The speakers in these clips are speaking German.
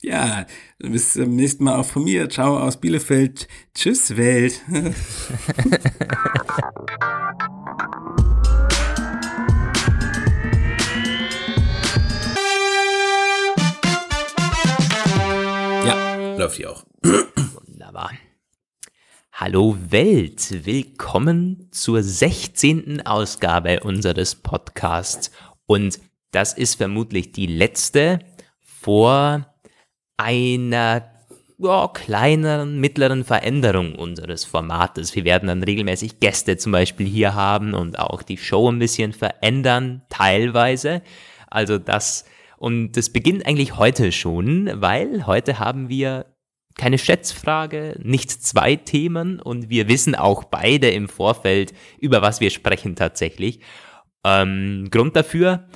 Ja, bis zum nächsten Mal auch von mir. Ciao aus Bielefeld. Tschüss, Welt. ja, läuft hier auch. Wunderbar. Hallo Welt, willkommen zur 16. Ausgabe unseres Podcasts. Und das ist vermutlich die letzte vor einer ja, kleineren, mittleren Veränderung unseres Formates. Wir werden dann regelmäßig Gäste zum Beispiel hier haben und auch die Show ein bisschen verändern, teilweise. Also das, und das beginnt eigentlich heute schon, weil heute haben wir keine Schätzfrage, nicht zwei Themen und wir wissen auch beide im Vorfeld, über was wir sprechen tatsächlich. Ähm, Grund dafür,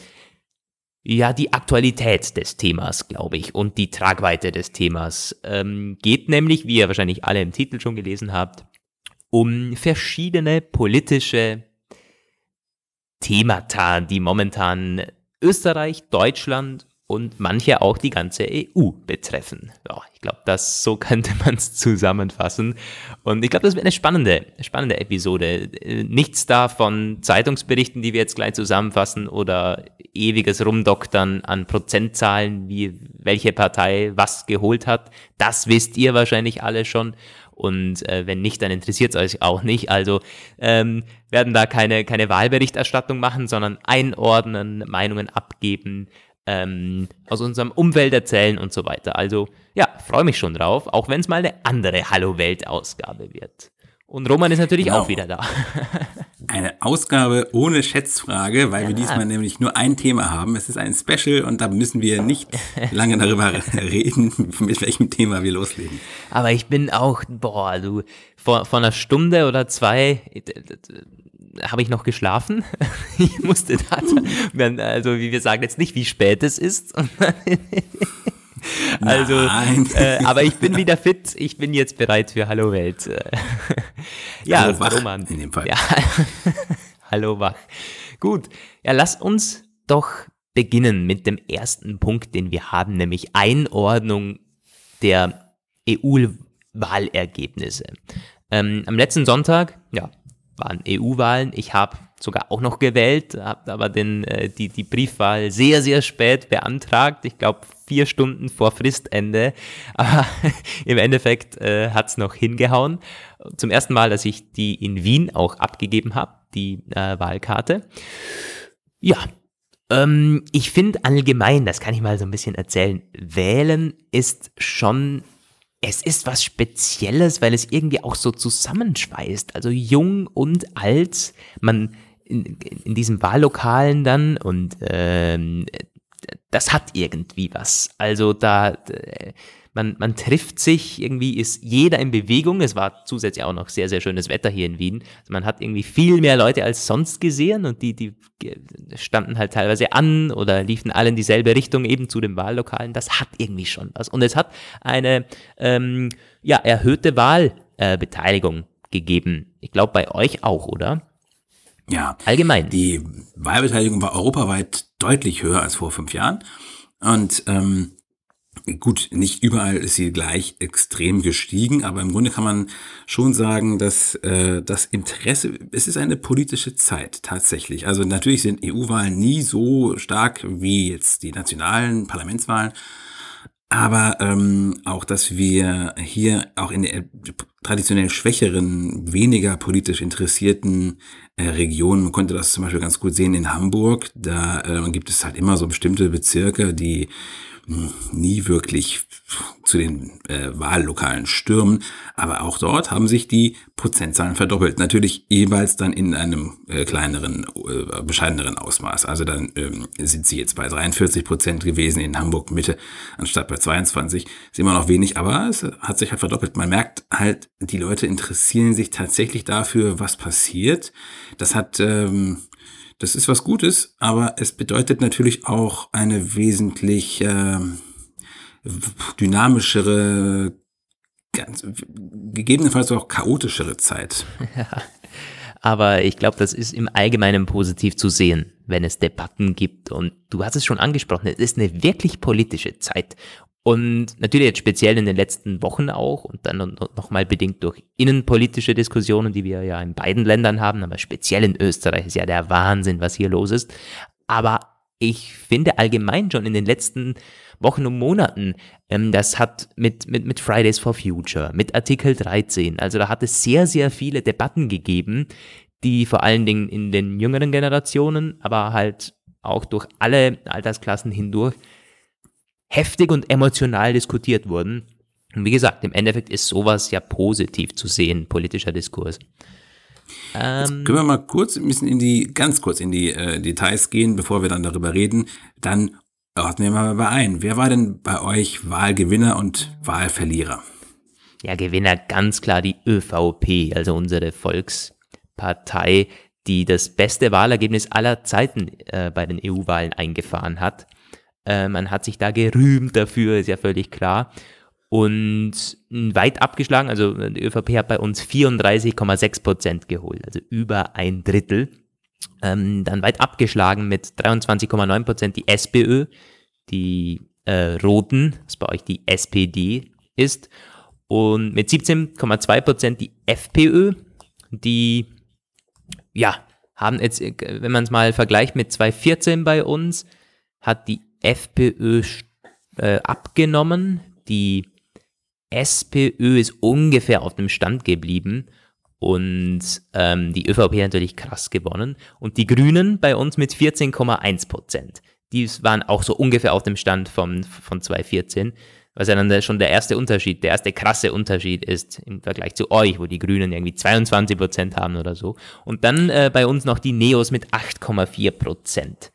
ja, die Aktualität des Themas, glaube ich, und die Tragweite des Themas ähm, geht nämlich, wie ihr wahrscheinlich alle im Titel schon gelesen habt, um verschiedene politische Themata, die momentan Österreich, Deutschland und manche auch die ganze EU betreffen. Ja, ich glaube, das so könnte man es zusammenfassen. Und ich glaube, das wird eine spannende, spannende Episode. Nichts da von Zeitungsberichten, die wir jetzt gleich zusammenfassen oder ewiges Rumdoktern an Prozentzahlen, wie welche Partei was geholt hat. Das wisst ihr wahrscheinlich alle schon. Und äh, wenn nicht, dann interessiert es euch auch nicht. Also ähm, werden da keine, keine Wahlberichterstattung machen, sondern einordnen, Meinungen abgeben, ähm, aus unserem Umwelt erzählen und so weiter. Also ja, freue mich schon drauf, auch wenn es mal eine andere Hallo Welt Ausgabe wird. Und Roman ist natürlich genau. auch wieder da. Eine Ausgabe ohne Schätzfrage, weil ja. wir diesmal nämlich nur ein Thema haben. Es ist ein Special und da müssen wir nicht lange darüber reden, mit welchem Thema wir loslegen. Aber ich bin auch, boah, du, vor, vor einer Stunde oder zwei habe ich noch geschlafen. ich musste da, also wie wir sagen jetzt nicht, wie spät es ist. also, äh, aber ich bin wieder fit. Ich bin jetzt bereit für Hallo Welt. ja, Hallo wach Roman. In dem Fall. Ja. Hallo wach. Gut. Ja, lass uns doch beginnen mit dem ersten Punkt, den wir haben, nämlich Einordnung der EU-Wahlergebnisse. Ähm, am letzten Sonntag, ja, waren EU-Wahlen. Ich habe sogar auch noch gewählt, habe aber den, äh, die, die Briefwahl sehr, sehr spät beantragt. Ich glaube, vier Stunden vor Fristende. Aber im Endeffekt äh, hat es noch hingehauen. Zum ersten Mal, dass ich die in Wien auch abgegeben habe, die äh, Wahlkarte. Ja, ähm, ich finde allgemein, das kann ich mal so ein bisschen erzählen, wählen ist schon es ist was Spezielles, weil es irgendwie auch so zusammenschweißt. Also jung und alt, man in, in diesem Wahllokalen dann und ähm, das hat irgendwie was. Also da, man, man trifft sich, irgendwie ist jeder in Bewegung. Es war zusätzlich auch noch sehr, sehr schönes Wetter hier in Wien. Also man hat irgendwie viel mehr Leute als sonst gesehen und die, die standen halt teilweise an oder liefen alle in dieselbe Richtung eben zu den Wahllokalen. Das hat irgendwie schon was. Und es hat eine ähm, ja, erhöhte Wahlbeteiligung äh, gegeben. Ich glaube bei euch auch, oder? Ja. Allgemein. Die Wahlbeteiligung war europaweit deutlich höher als vor fünf Jahren. Und ähm, Gut, nicht überall ist sie gleich extrem gestiegen, aber im Grunde kann man schon sagen, dass äh, das Interesse, es ist eine politische Zeit tatsächlich. Also natürlich sind EU-Wahlen nie so stark wie jetzt die nationalen Parlamentswahlen, aber ähm, auch, dass wir hier auch in der traditionell schwächeren, weniger politisch interessierten äh, Regionen, man konnte das zum Beispiel ganz gut sehen in Hamburg, da äh, gibt es halt immer so bestimmte Bezirke, die nie wirklich zu den äh, Wahllokalen stürmen. Aber auch dort haben sich die Prozentzahlen verdoppelt. Natürlich jeweils dann in einem äh, kleineren, äh, bescheideneren Ausmaß. Also dann ähm, sind sie jetzt bei 43 Prozent gewesen in Hamburg Mitte anstatt bei 22. Ist immer noch wenig, aber es hat sich halt verdoppelt. Man merkt halt, die Leute interessieren sich tatsächlich dafür, was passiert. Das hat ähm, das ist was Gutes, aber es bedeutet natürlich auch eine wesentlich äh, dynamischere, ganz, gegebenenfalls auch chaotischere Zeit. Ja, aber ich glaube, das ist im Allgemeinen positiv zu sehen, wenn es Debatten gibt. Und du hast es schon angesprochen, es ist eine wirklich politische Zeit. Und natürlich jetzt speziell in den letzten Wochen auch und dann nochmal bedingt durch innenpolitische Diskussionen, die wir ja in beiden Ländern haben, aber speziell in Österreich ist ja der Wahnsinn, was hier los ist. Aber ich finde allgemein schon in den letzten Wochen und Monaten, ähm, das hat mit, mit, mit Fridays for Future, mit Artikel 13, also da hat es sehr, sehr viele Debatten gegeben, die vor allen Dingen in den jüngeren Generationen, aber halt auch durch alle Altersklassen hindurch heftig und emotional diskutiert wurden. Und wie gesagt, im Endeffekt ist sowas ja positiv zu sehen, politischer Diskurs. Jetzt ähm, können wir mal kurz ein bisschen in die, ganz kurz in die äh, Details gehen, bevor wir dann darüber reden. Dann ordnen wir mal ein. Wer war denn bei euch Wahlgewinner und Wahlverlierer? Ja, Gewinner ganz klar die ÖVP, also unsere Volkspartei, die das beste Wahlergebnis aller Zeiten äh, bei den EU-Wahlen eingefahren hat. Äh, man hat sich da gerühmt dafür, ist ja völlig klar. Und weit abgeschlagen, also die ÖVP hat bei uns 34,6 Prozent geholt, also über ein Drittel. Ähm, dann weit abgeschlagen mit 23,9 Prozent die SPÖ, die äh, Roten, was bei euch die SPD ist. Und mit 17,2 Prozent die FPÖ, die, ja, haben jetzt, wenn man es mal vergleicht mit 2014 bei uns, hat die FPÖ äh, abgenommen. Die SPÖ ist ungefähr auf dem Stand geblieben und ähm, die ÖVP natürlich krass gewonnen. Und die Grünen bei uns mit 14,1 Prozent. Die waren auch so ungefähr auf dem Stand von, von 2014, was ja dann schon der erste Unterschied, der erste krasse Unterschied ist im Vergleich zu euch, wo die Grünen irgendwie 22 Prozent haben oder so. Und dann äh, bei uns noch die Neos mit 8,4 Prozent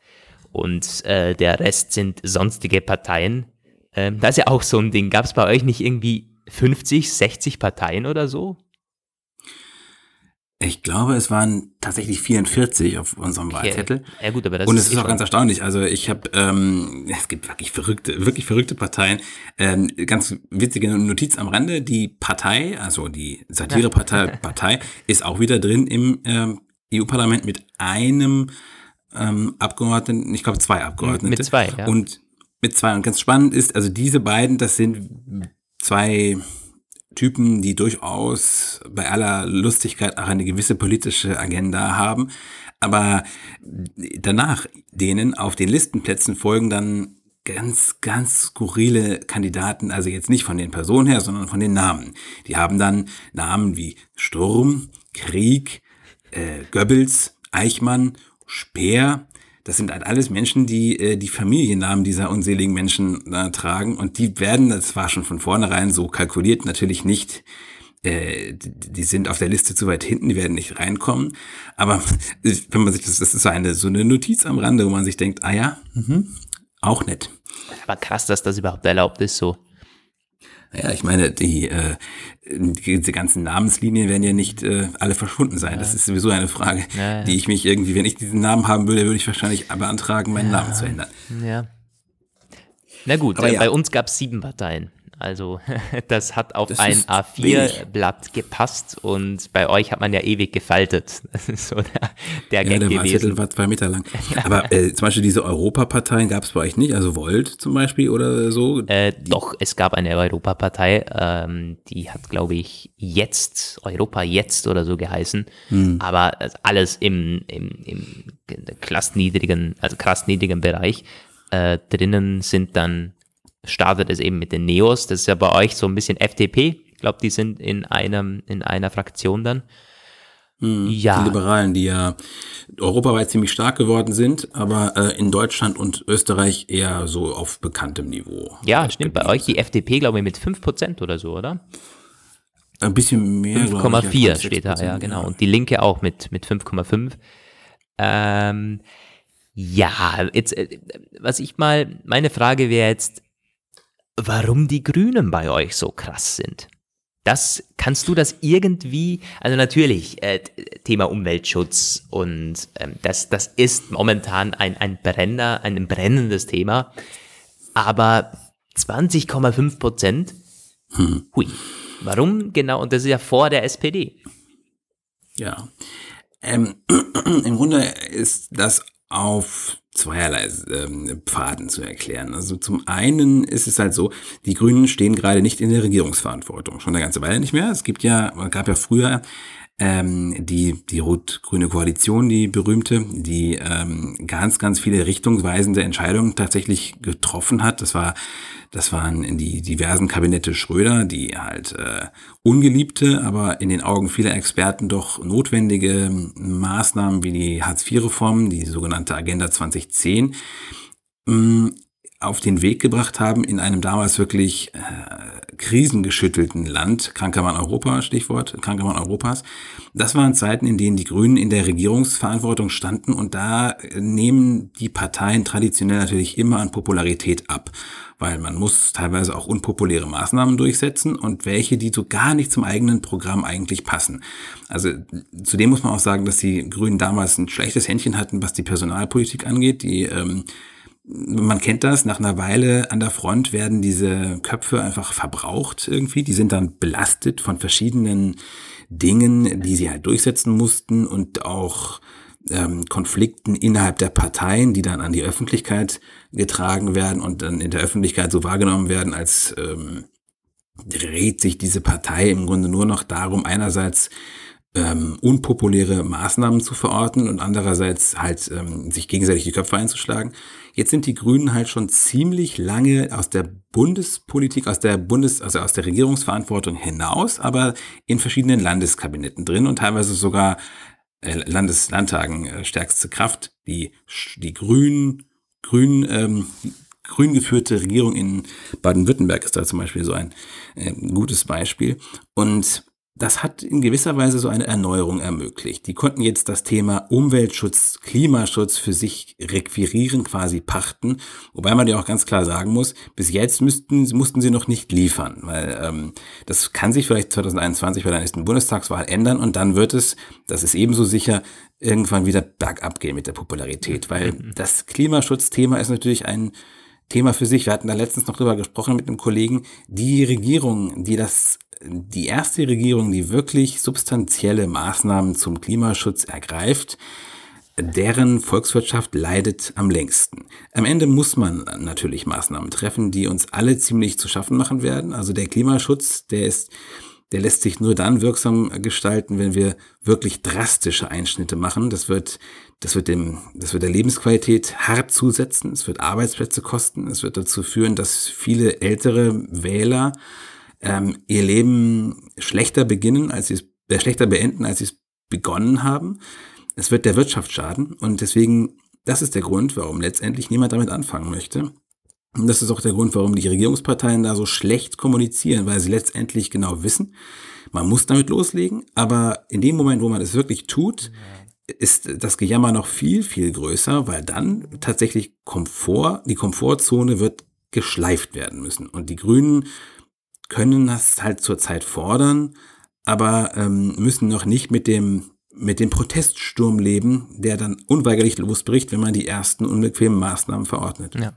und äh, der Rest sind sonstige Parteien. Ähm, das ist ja auch so ein Ding. Gab es bei euch nicht irgendwie 50, 60 Parteien oder so? Ich glaube, es waren tatsächlich 44 auf unserem okay. Wahlzettel. Ja gut, aber das Und es ist, ist auch ganz erstaunlich. Also ich habe, ähm, es gibt wirklich verrückte, wirklich verrückte Parteien. Ähm, ganz witzige Notiz am Rande: Die Partei, also die Satirepartei, Partei, ist auch wieder drin im ähm, EU-Parlament mit einem ähm, Abgeordneten, ich glaube zwei Abgeordnete. Mit zwei, ja. Und mit zwei. Und ganz spannend ist, also diese beiden, das sind zwei Typen, die durchaus bei aller Lustigkeit auch eine gewisse politische Agenda haben. Aber danach denen auf den Listenplätzen folgen dann ganz, ganz skurrile Kandidaten, also jetzt nicht von den Personen her, sondern von den Namen. Die haben dann Namen wie Sturm, Krieg, äh, Goebbels, Eichmann Speer, das sind halt alles Menschen, die äh, die Familiennamen dieser unseligen Menschen äh, tragen und die werden, das war schon von vornherein so kalkuliert, natürlich nicht äh, die sind auf der Liste zu weit hinten, die werden nicht reinkommen. Aber wenn man sich das, das ist so eine, so eine Notiz am Rande, wo man sich denkt, ah ja, mh, auch nett. Aber krass, dass das überhaupt erlaubt ist, so. Ja, ich meine, die, äh, diese ganzen Namenslinien werden ja nicht äh, alle verschwunden sein. Ja. Das ist sowieso eine Frage, ja, ja. die ich mich irgendwie, wenn ich diesen Namen haben würde, würde ich wahrscheinlich beantragen, meinen Namen zu ändern. Ja. Na gut, äh, bei uns gab es sieben Parteien. Also das hat auf das ein A4-Blatt gepasst und bei euch hat man ja ewig gefaltet. Das ist so der, der ja, Gag der gewesen. war zwei Meter lang. Aber äh, zum Beispiel diese Europaparteien gab es bei euch nicht, also Volt zum Beispiel oder so? Äh, doch, es gab eine Europapartei, ähm, die hat glaube ich jetzt, Europa jetzt oder so geheißen, hm. aber alles im, im, im krass niedrigen, also krass niedrigen Bereich. Äh, drinnen sind dann startet es eben mit den Neos. Das ist ja bei euch so ein bisschen FDP. Ich glaube, die sind in einem, in einer Fraktion dann. Hm, ja. Die Liberalen, die ja europaweit ziemlich stark geworden sind, aber äh, in Deutschland und Österreich eher so auf bekanntem Niveau. Ja, stimmt. Bei euch die FDP, glaube ich, mit 5% oder so, oder? Ein bisschen mehr. 5,4 steht da, ja, genau. Ja. Und die Linke auch mit, mit 5,5. Ähm, ja, jetzt, äh, was ich mal, meine Frage wäre jetzt, warum die Grünen bei euch so krass sind. Das kannst du das irgendwie, also natürlich äh, Thema Umweltschutz und ähm, das, das ist momentan ein, ein Brenner, ein brennendes Thema, aber 20,5 Prozent, hm. hui, warum genau? Und das ist ja vor der SPD. Ja, ähm, im Grunde ist das auf zweierlei ähm, Pfaden zu erklären. Also zum einen ist es halt so, die Grünen stehen gerade nicht in der Regierungsverantwortung, schon eine ganze Weile nicht mehr. Es gibt ja, gab ja früher ähm, die, die rot-grüne Koalition, die berühmte, die ähm, ganz, ganz viele richtungsweisende Entscheidungen tatsächlich getroffen hat. Das war, das waren die diversen Kabinette Schröder, die halt äh, ungeliebte, aber in den Augen vieler Experten doch notwendige Maßnahmen wie die Hartz-IV-Reform, die sogenannte Agenda 2010, mh, auf den Weg gebracht haben in einem damals wirklich äh, krisengeschüttelten Land, kranker Mann Europa, Stichwort, kranker Mann Europas. Das waren Zeiten, in denen die Grünen in der Regierungsverantwortung standen und da nehmen die Parteien traditionell natürlich immer an Popularität ab, weil man muss teilweise auch unpopuläre Maßnahmen durchsetzen und welche, die so gar nicht zum eigenen Programm eigentlich passen. Also zudem muss man auch sagen, dass die Grünen damals ein schlechtes Händchen hatten, was die Personalpolitik angeht. Die ähm, man kennt das, nach einer Weile an der Front werden diese Köpfe einfach verbraucht irgendwie. Die sind dann belastet von verschiedenen Dingen, die sie halt durchsetzen mussten und auch ähm, Konflikten innerhalb der Parteien, die dann an die Öffentlichkeit getragen werden und dann in der Öffentlichkeit so wahrgenommen werden, als ähm, dreht sich diese Partei im Grunde nur noch darum, einerseits ähm, unpopuläre Maßnahmen zu verorten und andererseits halt ähm, sich gegenseitig die Köpfe einzuschlagen. Jetzt sind die Grünen halt schon ziemlich lange aus der Bundespolitik, aus der Bundes, also aus der Regierungsverantwortung hinaus, aber in verschiedenen Landeskabinetten drin und teilweise sogar äh, Landeslandtagen äh, stärkste Kraft. Die, die Grünen, Grün, ähm, grün geführte Regierung in Baden-Württemberg ist da zum Beispiel so ein äh, gutes Beispiel. Und das hat in gewisser Weise so eine Erneuerung ermöglicht. Die konnten jetzt das Thema Umweltschutz, Klimaschutz für sich requirieren, quasi pachten. Wobei man ja auch ganz klar sagen muss, bis jetzt müssten, mussten sie noch nicht liefern, weil ähm, das kann sich vielleicht 2021 bei der nächsten Bundestagswahl ändern und dann wird es, das ist ebenso sicher, irgendwann wieder bergab gehen mit der Popularität, weil mhm. das Klimaschutzthema ist natürlich ein Thema für sich. Wir hatten da letztens noch drüber gesprochen mit einem Kollegen. Die Regierung, die das die erste Regierung, die wirklich substanzielle Maßnahmen zum Klimaschutz ergreift, deren Volkswirtschaft leidet am längsten. Am Ende muss man natürlich Maßnahmen treffen, die uns alle ziemlich zu schaffen machen werden. Also der Klimaschutz, der ist, der lässt sich nur dann wirksam gestalten, wenn wir wirklich drastische Einschnitte machen. Das wird, das wird dem, das wird der Lebensqualität hart zusetzen. Es wird Arbeitsplätze kosten. Es wird dazu führen, dass viele ältere Wähler ähm, ihr Leben schlechter beginnen, als sie es, äh, schlechter beenden, als sie es begonnen haben. Es wird der Wirtschaft schaden und deswegen, das ist der Grund, warum letztendlich niemand damit anfangen möchte. Und das ist auch der Grund, warum die Regierungsparteien da so schlecht kommunizieren, weil sie letztendlich genau wissen, man muss damit loslegen, aber in dem Moment, wo man es wirklich tut, ist das Gejammer noch viel, viel größer, weil dann tatsächlich Komfort, die Komfortzone wird geschleift werden müssen. Und die Grünen können das halt zurzeit fordern, aber ähm, müssen noch nicht mit dem mit dem Proteststurm leben, der dann unweigerlich losbricht, wenn man die ersten unbequemen Maßnahmen verordnet. Ja,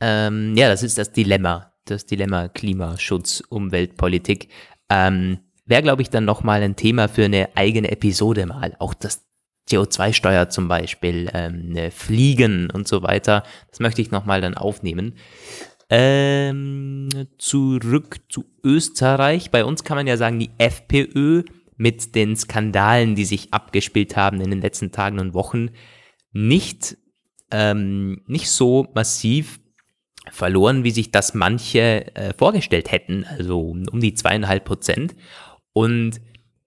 ähm, ja das ist das Dilemma, das Dilemma Klimaschutz, Umweltpolitik. Ähm, Wäre, glaube ich, dann nochmal ein Thema für eine eigene Episode mal. Auch das CO2-Steuer zum Beispiel, ähm, ne, Fliegen und so weiter. Das möchte ich nochmal dann aufnehmen. Ähm, zurück zu Österreich. Bei uns kann man ja sagen, die FPÖ mit den Skandalen, die sich abgespielt haben in den letzten Tagen und Wochen, nicht, ähm, nicht so massiv verloren, wie sich das manche äh, vorgestellt hätten, also um die zweieinhalb Prozent. Und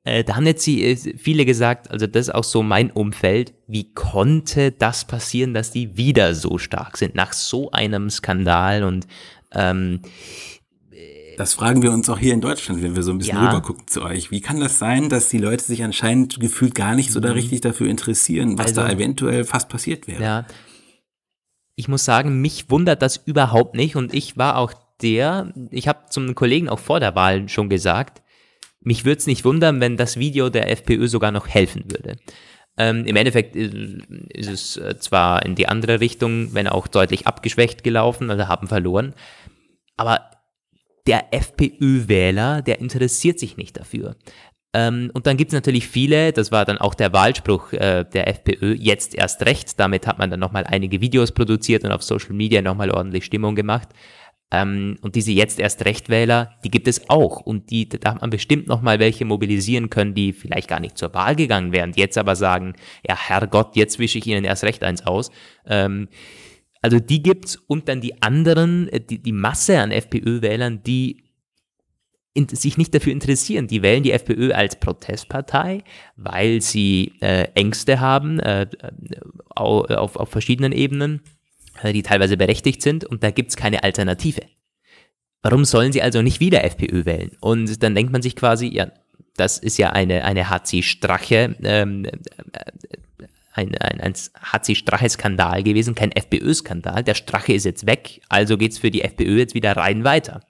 äh, da haben jetzt äh, viele gesagt, also das ist auch so mein Umfeld, wie konnte das passieren, dass die wieder so stark sind nach so einem Skandal und ähm, das fragen wir uns auch hier in Deutschland, wenn wir so ein bisschen ja. rüber zu euch. Wie kann das sein, dass die Leute sich anscheinend gefühlt gar nicht so da mhm. richtig dafür interessieren, was also, da eventuell fast passiert wäre? Ja. Ich muss sagen, mich wundert das überhaupt nicht und ich war auch der, ich habe zum Kollegen auch vor der Wahl schon gesagt, mich würde es nicht wundern, wenn das Video der FPÖ sogar noch helfen würde. Ähm, Im Endeffekt ist es äh, zwar in die andere Richtung, wenn auch deutlich abgeschwächt gelaufen, also haben verloren, aber der FPÖ-Wähler, der interessiert sich nicht dafür. Ähm, und dann gibt es natürlich viele, das war dann auch der Wahlspruch äh, der FPÖ, jetzt erst recht. Damit hat man dann nochmal einige Videos produziert und auf Social Media nochmal ordentlich Stimmung gemacht. Ähm, und diese jetzt erst Rechtwähler, die gibt es auch. Und die, da hat man bestimmt nochmal welche mobilisieren können, die vielleicht gar nicht zur Wahl gegangen wären, die jetzt aber sagen, ja Herrgott, jetzt wische ich ihnen erst recht eins aus. Ähm, also die gibt's und dann die anderen, äh, die, die Masse an FPÖ-Wählern, die in, sich nicht dafür interessieren. Die wählen die FPÖ als Protestpartei, weil sie äh, Ängste haben äh, äh auf, auf verschiedenen Ebenen die teilweise berechtigt sind und da gibt es keine Alternative. Warum sollen sie also nicht wieder FPÖ wählen? Und dann denkt man sich quasi, ja, das ist ja eine, eine HC-Strache, ähm, äh, ein, ein, ein HC-Strache-Skandal gewesen, kein FPÖ-Skandal. Der Strache ist jetzt weg, also geht es für die FPÖ jetzt wieder rein weiter.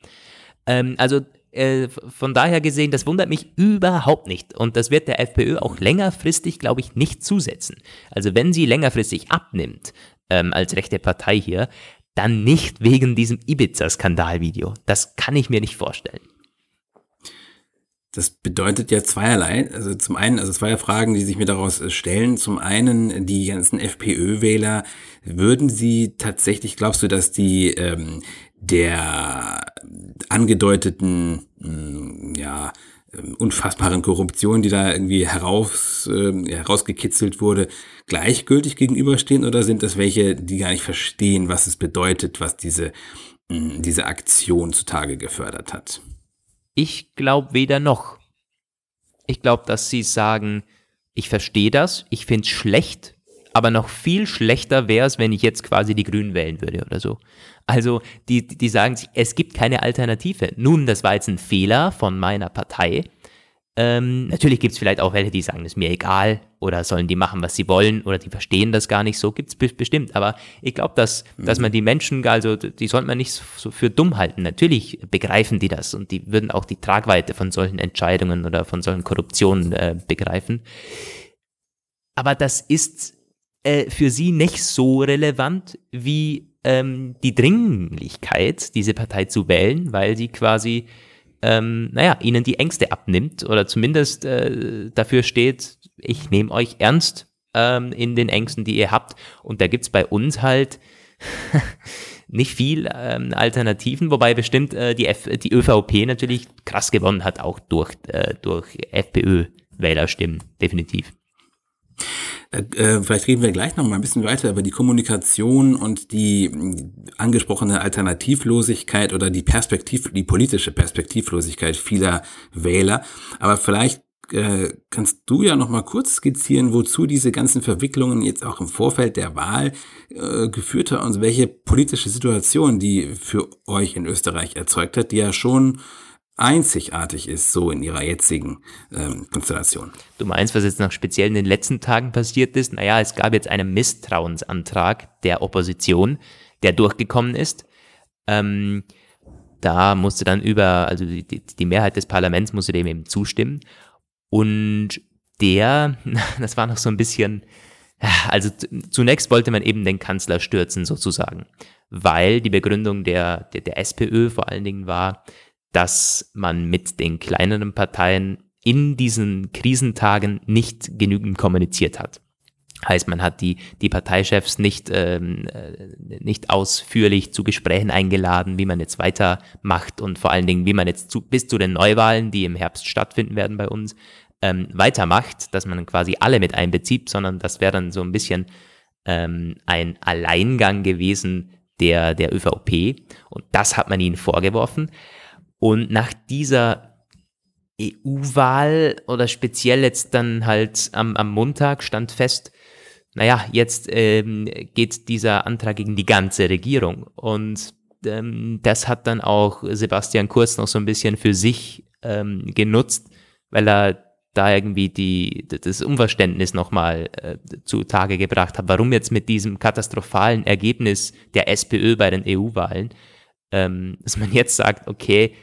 Ähm, also äh, von daher gesehen, das wundert mich überhaupt nicht. Und das wird der FPÖ auch längerfristig, glaube ich, nicht zusetzen. Also wenn sie längerfristig abnimmt, ähm, als rechte Partei hier, dann nicht wegen diesem Ibiza-Skandalvideo. Das kann ich mir nicht vorstellen. Das bedeutet ja zweierlei. Also zum einen, also zwei Fragen, die sich mir daraus äh, stellen. Zum einen, die ganzen FPÖ-Wähler, würden sie tatsächlich, glaubst du, dass die ähm, der angedeuteten, mh, hm, ja, unfassbaren Korruption, die da irgendwie heraus, äh, herausgekitzelt wurde, gleichgültig gegenüberstehen oder sind das welche, die gar nicht verstehen, was es bedeutet, was diese, mh, diese Aktion zutage gefördert hat? Ich glaube weder noch. Ich glaube, dass sie sagen, ich verstehe das, ich finde es schlecht, aber noch viel schlechter wäre es, wenn ich jetzt quasi die Grünen wählen würde oder so. Also die, die sagen sich, es gibt keine Alternative. Nun, das war jetzt ein Fehler von meiner Partei. Ähm, natürlich gibt es vielleicht auch welche, die sagen, das ist mir egal oder sollen die machen, was sie wollen oder die verstehen das gar nicht so. Gibt es bestimmt. Aber ich glaube, dass, mhm. dass man die Menschen, also die sollte man nicht so für dumm halten. Natürlich begreifen die das und die würden auch die Tragweite von solchen Entscheidungen oder von solchen Korruptionen äh, begreifen. Aber das ist äh, für sie nicht so relevant wie ähm, die Dringlichkeit, diese Partei zu wählen, weil sie quasi, ähm, naja, ihnen die Ängste abnimmt oder zumindest äh, dafür steht, ich nehme euch ernst ähm, in den Ängsten, die ihr habt. Und da gibt es bei uns halt nicht viel ähm, Alternativen, wobei bestimmt äh, die, F die ÖVP natürlich krass gewonnen hat, auch durch, äh, durch FPÖ-Wählerstimmen, definitiv. Äh, äh, vielleicht reden wir gleich noch mal ein bisschen weiter über die Kommunikation und die angesprochene Alternativlosigkeit oder die Perspektiv, die politische Perspektivlosigkeit vieler Wähler. Aber vielleicht äh, kannst du ja noch mal kurz skizzieren, wozu diese ganzen Verwicklungen jetzt auch im Vorfeld der Wahl äh, geführt haben und welche politische Situation die für euch in Österreich erzeugt hat, die ja schon einzigartig ist, so in ihrer jetzigen ähm, Konstellation. Du meinst, was jetzt noch speziell in den letzten Tagen passiert ist? Naja, es gab jetzt einen Misstrauensantrag der Opposition, der durchgekommen ist. Ähm, da musste dann über, also die, die Mehrheit des Parlaments musste dem eben zustimmen. Und der, das war noch so ein bisschen, also zunächst wollte man eben den Kanzler stürzen sozusagen, weil die Begründung der, der, der SPÖ vor allen Dingen war, dass man mit den kleineren Parteien in diesen Krisentagen nicht genügend kommuniziert hat. Heißt, man hat die, die Parteichefs nicht, ähm, äh, nicht ausführlich zu Gesprächen eingeladen, wie man jetzt weitermacht und vor allen Dingen, wie man jetzt zu, bis zu den Neuwahlen, die im Herbst stattfinden werden bei uns, ähm, weitermacht, dass man quasi alle mit einbezieht, sondern das wäre dann so ein bisschen ähm, ein Alleingang gewesen der, der ÖVP. Und das hat man ihnen vorgeworfen. Und nach dieser EU-Wahl oder speziell jetzt dann halt am, am Montag stand fest, naja, jetzt ähm, geht dieser Antrag gegen die ganze Regierung. Und ähm, das hat dann auch Sebastian Kurz noch so ein bisschen für sich ähm, genutzt, weil er da irgendwie die, das Unverständnis nochmal äh, zutage gebracht hat, warum jetzt mit diesem katastrophalen Ergebnis der SPÖ bei den EU-Wahlen, ähm, dass man jetzt sagt, okay,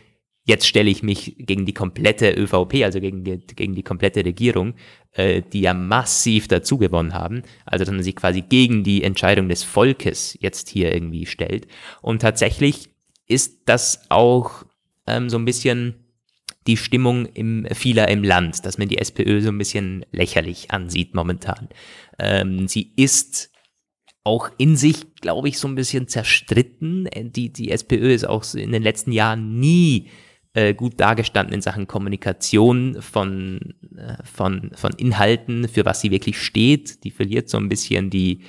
Jetzt stelle ich mich gegen die komplette ÖVP, also gegen die, gegen die komplette Regierung, äh, die ja massiv dazu gewonnen haben. Also, dass man sich quasi gegen die Entscheidung des Volkes jetzt hier irgendwie stellt. Und tatsächlich ist das auch ähm, so ein bisschen die Stimmung im, vieler im Land, dass man die SPÖ so ein bisschen lächerlich ansieht momentan. Ähm, sie ist auch in sich, glaube ich, so ein bisschen zerstritten. Die, die SPÖ ist auch in den letzten Jahren nie äh, gut dargestanden in Sachen Kommunikation von, äh, von, von Inhalten, für was sie wirklich steht. Die verliert so ein bisschen die,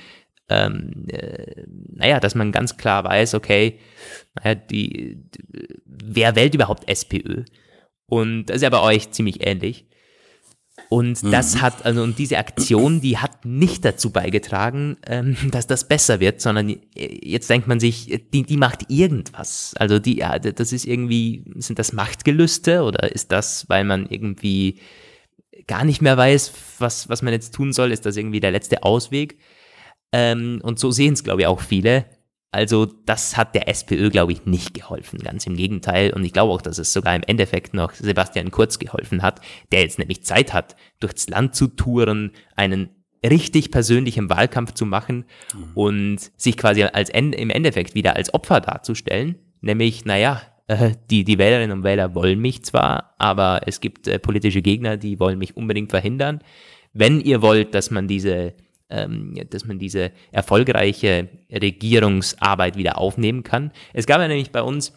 ähm, äh, naja, dass man ganz klar weiß, okay, naja, die, wer wählt überhaupt SPÖ? Und das ist ja bei euch ziemlich ähnlich. Und mhm. das hat, also und diese Aktion, die hat nicht dazu beigetragen, ähm, dass das besser wird, sondern äh, jetzt denkt man sich, die, die macht irgendwas. Also die, ja, das ist irgendwie, sind das Machtgelüste oder ist das, weil man irgendwie gar nicht mehr weiß, was, was man jetzt tun soll, ist das irgendwie der letzte Ausweg? Ähm, und so sehen es, glaube ich, auch viele. Also das hat der SPÖ, glaube ich, nicht geholfen, ganz im Gegenteil. Und ich glaube auch, dass es sogar im Endeffekt noch Sebastian Kurz geholfen hat, der jetzt nämlich Zeit hat, durchs Land zu touren, einen richtig persönlichen Wahlkampf zu machen mhm. und sich quasi als im Endeffekt wieder als Opfer darzustellen. Nämlich, naja, äh, die, die Wählerinnen und Wähler wollen mich zwar, aber es gibt äh, politische Gegner, die wollen mich unbedingt verhindern. Wenn ihr wollt, dass man diese dass man diese erfolgreiche Regierungsarbeit wieder aufnehmen kann. Es gab ja nämlich bei uns,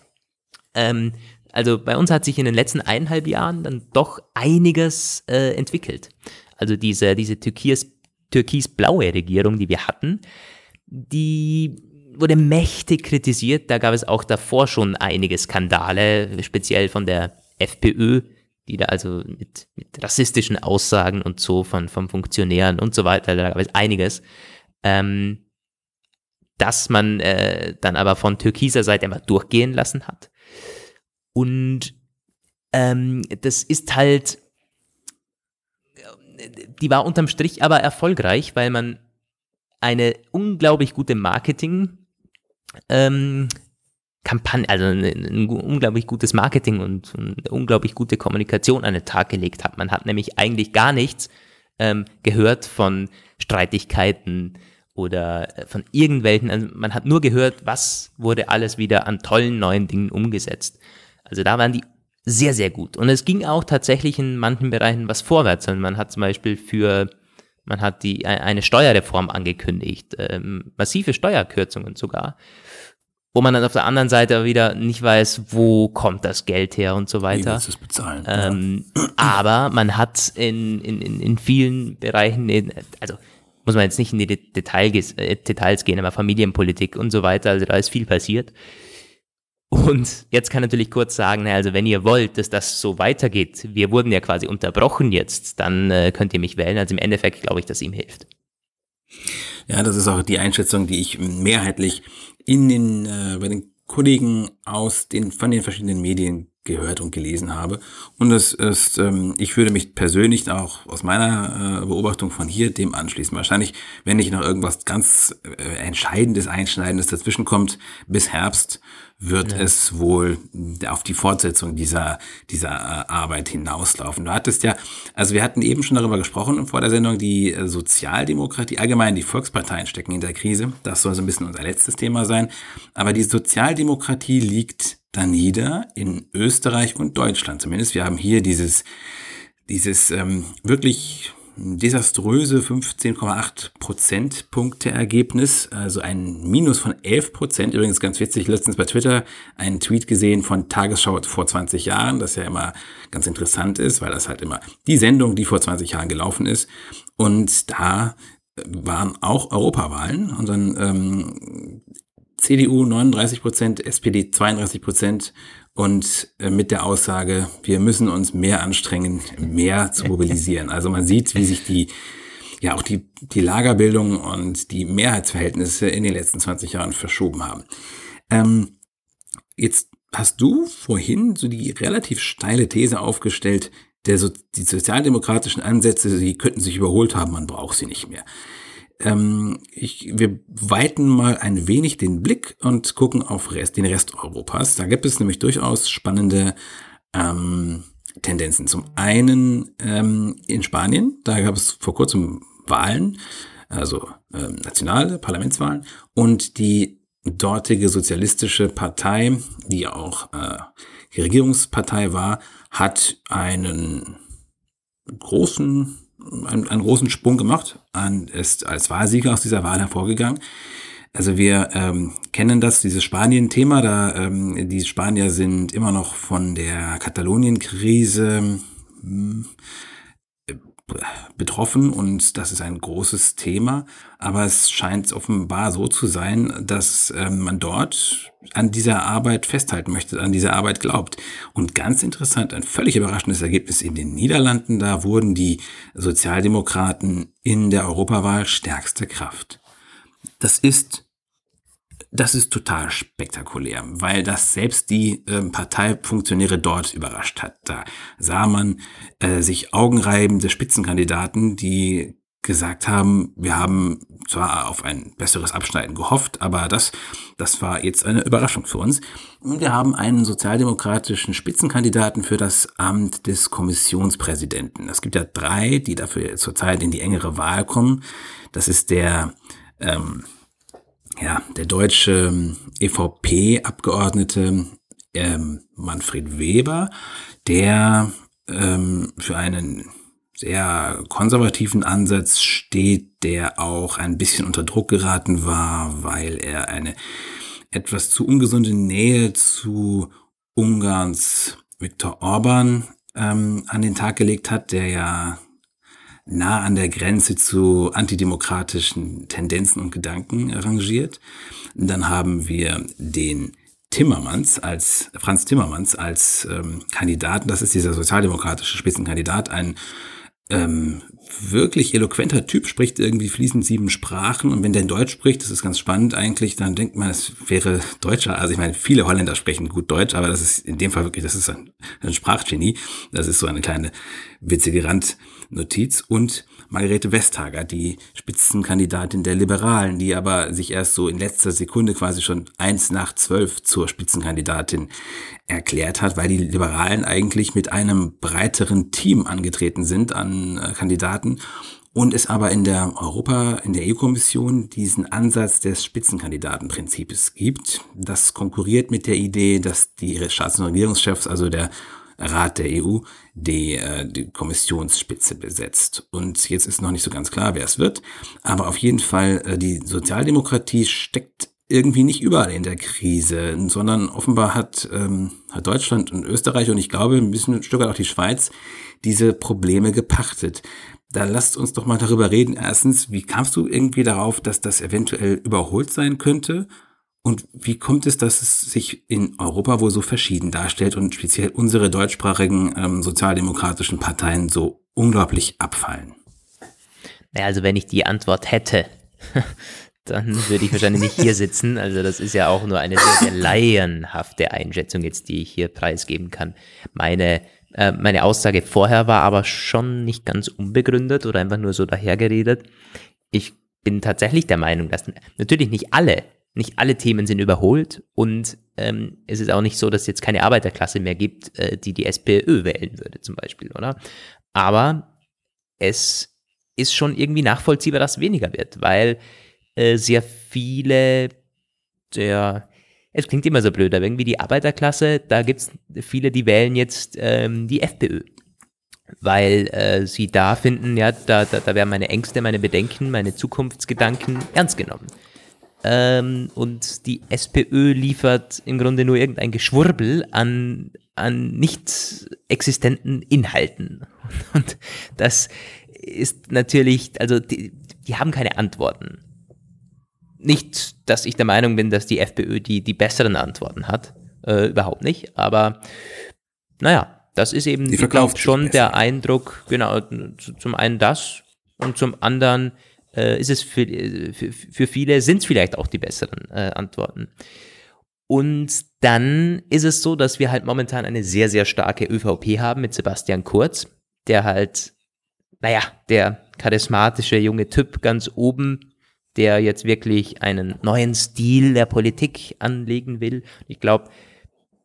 ähm, also bei uns hat sich in den letzten eineinhalb Jahren dann doch einiges äh, entwickelt. Also diese, diese türkis, türkis-blaue Regierung, die wir hatten, die wurde mächtig kritisiert. Da gab es auch davor schon einige Skandale, speziell von der FPÖ, die da also mit, mit rassistischen Aussagen und so von, von Funktionären und so weiter, da gab es einiges, ähm, dass man äh, dann aber von türkiser Seite immer durchgehen lassen hat. Und ähm, das ist halt, die war unterm Strich aber erfolgreich, weil man eine unglaublich gute Marketing ähm, Kampagne, also ein, ein, unglaublich gutes Marketing und, eine unglaublich gute Kommunikation an den Tag gelegt hat. Man hat nämlich eigentlich gar nichts ähm, gehört von Streitigkeiten oder äh, von irgendwelchen, also man hat nur gehört, was wurde alles wieder an tollen neuen Dingen umgesetzt. Also da waren die sehr, sehr gut. Und es ging auch tatsächlich in manchen Bereichen was vorwärts. Und man hat zum Beispiel für, man hat die, eine Steuerreform angekündigt, ähm, massive Steuerkürzungen sogar wo man dann auf der anderen Seite wieder nicht weiß, wo kommt das Geld her und so weiter. Wie das bezahlen? Ähm, ja. Aber man hat in, in, in vielen Bereichen, also muss man jetzt nicht in die Details, äh, Details gehen, aber Familienpolitik und so weiter, also da ist viel passiert. Und jetzt kann natürlich kurz sagen, also wenn ihr wollt, dass das so weitergeht, wir wurden ja quasi unterbrochen jetzt, dann äh, könnt ihr mich wählen. Also im Endeffekt glaube ich, dass ihm hilft. Ja, das ist auch die Einschätzung, die ich mehrheitlich in den, äh, bei den Kollegen aus den, von den verschiedenen Medien gehört und gelesen habe. Und das ist, ähm, ich würde mich persönlich auch aus meiner äh, Beobachtung von hier dem anschließen. Wahrscheinlich, wenn nicht noch irgendwas ganz äh, Entscheidendes, Einschneidendes dazwischen kommt, bis Herbst wird ja. es wohl auf die Fortsetzung dieser, dieser äh, Arbeit hinauslaufen. Du hattest ja, also wir hatten eben schon darüber gesprochen vor der Sendung, die äh, Sozialdemokratie, allgemein die Volksparteien stecken in der Krise. Das soll so ein bisschen unser letztes Thema sein. Aber die Sozialdemokratie liegt da nieder in Österreich und Deutschland zumindest. Wir haben hier dieses, dieses ähm, wirklich desaströse 15,8 Prozentpunkte Ergebnis, also ein Minus von 11 Prozent. Übrigens ganz witzig, letztens bei Twitter einen Tweet gesehen von Tagesschau vor 20 Jahren, das ja immer ganz interessant ist, weil das halt immer die Sendung, die vor 20 Jahren gelaufen ist. Und da waren auch Europawahlen und dann ähm, CDU 39 Prozent, SPD 32 Prozent und äh, mit der Aussage, wir müssen uns mehr anstrengen, mehr zu mobilisieren. Also man sieht, wie sich die ja auch die, die Lagerbildung und die Mehrheitsverhältnisse in den letzten 20 Jahren verschoben haben. Ähm, jetzt hast du vorhin so die relativ steile These aufgestellt, der so, die sozialdemokratischen Ansätze, sie könnten sich überholt haben, man braucht sie nicht mehr. Ähm, ich, wir weiten mal ein wenig den Blick und gucken auf Rest, den Rest Europas. Da gibt es nämlich durchaus spannende ähm, Tendenzen. Zum einen ähm, in Spanien, da gab es vor kurzem Wahlen, also ähm, nationale Parlamentswahlen und die dortige sozialistische Partei, die auch äh, Regierungspartei war, hat einen großen, einen, einen großen Sprung gemacht, ist als Wahlsieger aus dieser Wahl hervorgegangen. Also wir ähm, kennen das, dieses Spanien-Thema, da ähm, die Spanier sind immer noch von der Katalonien-Krise hm, betroffen und das ist ein großes Thema. Aber es scheint offenbar so zu sein, dass äh, man dort an dieser Arbeit festhalten möchte, an dieser Arbeit glaubt. Und ganz interessant, ein völlig überraschendes Ergebnis in den Niederlanden, da wurden die Sozialdemokraten in der Europawahl stärkste Kraft. Das ist das ist total spektakulär, weil das selbst die äh, Parteifunktionäre dort überrascht hat. Da sah man äh, sich augenreibende Spitzenkandidaten, die gesagt haben, wir haben zwar auf ein besseres Abschneiden gehofft, aber das, das war jetzt eine Überraschung für uns. Und wir haben einen sozialdemokratischen Spitzenkandidaten für das Amt des Kommissionspräsidenten. Es gibt ja drei, die dafür zurzeit in die engere Wahl kommen. Das ist der ähm, ja, der deutsche ähm, EVP-Abgeordnete ähm, Manfred Weber, der ähm, für einen sehr konservativen Ansatz steht, der auch ein bisschen unter Druck geraten war, weil er eine etwas zu ungesunde Nähe zu Ungarns Viktor Orban ähm, an den Tag gelegt hat, der ja nah an der Grenze zu antidemokratischen Tendenzen und Gedanken rangiert. Dann haben wir den Timmermans als Franz Timmermans als ähm, Kandidaten, das ist dieser sozialdemokratische Spitzenkandidat, ein ähm, wirklich eloquenter Typ, spricht irgendwie fließend sieben Sprachen und wenn der in Deutsch spricht, das ist ganz spannend eigentlich, dann denkt man, es wäre Deutscher. Also ich meine, viele Holländer sprechen gut Deutsch, aber das ist in dem Fall wirklich, das ist ein, ein Sprachgenie. Das ist so eine kleine witzige Randnotiz und Margarete Vestager, die Spitzenkandidatin der Liberalen, die aber sich erst so in letzter Sekunde quasi schon eins nach zwölf zur Spitzenkandidatin erklärt hat, weil die Liberalen eigentlich mit einem breiteren Team angetreten sind an äh, Kandidaten und es aber in der Europa, in der EU-Kommission diesen Ansatz des Spitzenkandidatenprinzips gibt. Das konkurriert mit der Idee, dass die Staats- und Regierungschefs, also der Rat der EU die, äh, die Kommissionsspitze besetzt. Und jetzt ist noch nicht so ganz klar, wer es wird. Aber auf jeden Fall, äh, die Sozialdemokratie steckt irgendwie nicht überall in der Krise, sondern offenbar hat, ähm, hat Deutschland und Österreich und ich glaube ein bisschen ein Stück weit auch die Schweiz diese Probleme gepachtet. Da lasst uns doch mal darüber reden. Erstens, wie kamst du irgendwie darauf, dass das eventuell überholt sein könnte? Und wie kommt es, dass es sich in Europa wohl so verschieden darstellt und speziell unsere deutschsprachigen ähm, sozialdemokratischen Parteien so unglaublich abfallen? Naja, also wenn ich die Antwort hätte, dann würde ich wahrscheinlich nicht hier sitzen. Also das ist ja auch nur eine sehr, sehr laienhafte Einschätzung jetzt, die ich hier preisgeben kann. Meine, äh, meine Aussage vorher war aber schon nicht ganz unbegründet oder einfach nur so dahergeredet. Ich bin tatsächlich der Meinung, dass natürlich nicht alle nicht alle Themen sind überholt und ähm, es ist auch nicht so, dass es jetzt keine Arbeiterklasse mehr gibt, äh, die die SPÖ wählen würde zum Beispiel, oder? Aber es ist schon irgendwie nachvollziehbar, dass weniger wird, weil äh, sehr viele der, es klingt immer so blöd, aber irgendwie die Arbeiterklasse, da gibt es viele, die wählen jetzt ähm, die FPÖ weil äh, sie da finden, ja, da, da, da werden meine Ängste, meine Bedenken, meine Zukunftsgedanken ernst genommen. Ähm, und die SPÖ liefert im Grunde nur irgendein Geschwurbel an, an nicht existenten Inhalten. Und das ist natürlich, also die, die haben keine Antworten. Nicht, dass ich der Meinung bin, dass die FPÖ die, die besseren Antworten hat. Äh, überhaupt nicht. Aber naja, das ist eben, ich glaube, schon der Eindruck, genau, zum einen das und zum anderen äh, ist es für, äh, für, für viele, sind es vielleicht auch die besseren äh, Antworten. Und dann ist es so, dass wir halt momentan eine sehr, sehr starke ÖVP haben mit Sebastian Kurz, der halt, naja, der charismatische junge Typ ganz oben, der jetzt wirklich einen neuen Stil der Politik anlegen will. Ich glaube,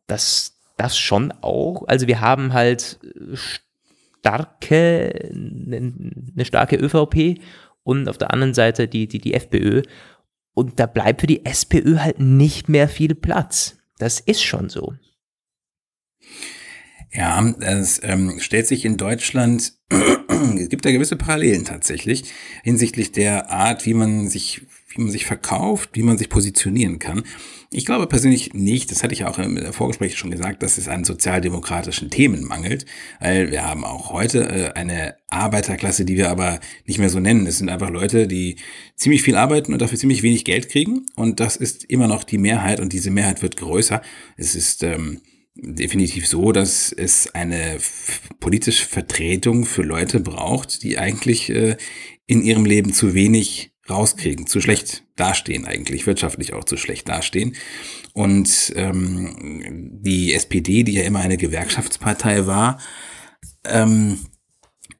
dass das schon auch, also wir haben halt starke, eine starke ÖVP und auf der anderen Seite die, die, die FPÖ. Und da bleibt für die SPÖ halt nicht mehr viel Platz. Das ist schon so. Ja, es ähm, stellt sich in Deutschland, es gibt da gewisse Parallelen tatsächlich hinsichtlich der Art, wie man sich, wie man sich verkauft, wie man sich positionieren kann. Ich glaube persönlich nicht, das hatte ich auch im Vorgespräch schon gesagt, dass es an sozialdemokratischen Themen mangelt, weil wir haben auch heute äh, eine Arbeiterklasse, die wir aber nicht mehr so nennen. Es sind einfach Leute, die ziemlich viel arbeiten und dafür ziemlich wenig Geld kriegen und das ist immer noch die Mehrheit und diese Mehrheit wird größer. Es ist ähm, definitiv so, dass es eine politische Vertretung für Leute braucht, die eigentlich äh, in ihrem Leben zu wenig rauskriegen, zu schlecht dastehen eigentlich, wirtschaftlich auch zu schlecht dastehen. Und ähm, die SPD, die ja immer eine Gewerkschaftspartei war, ähm,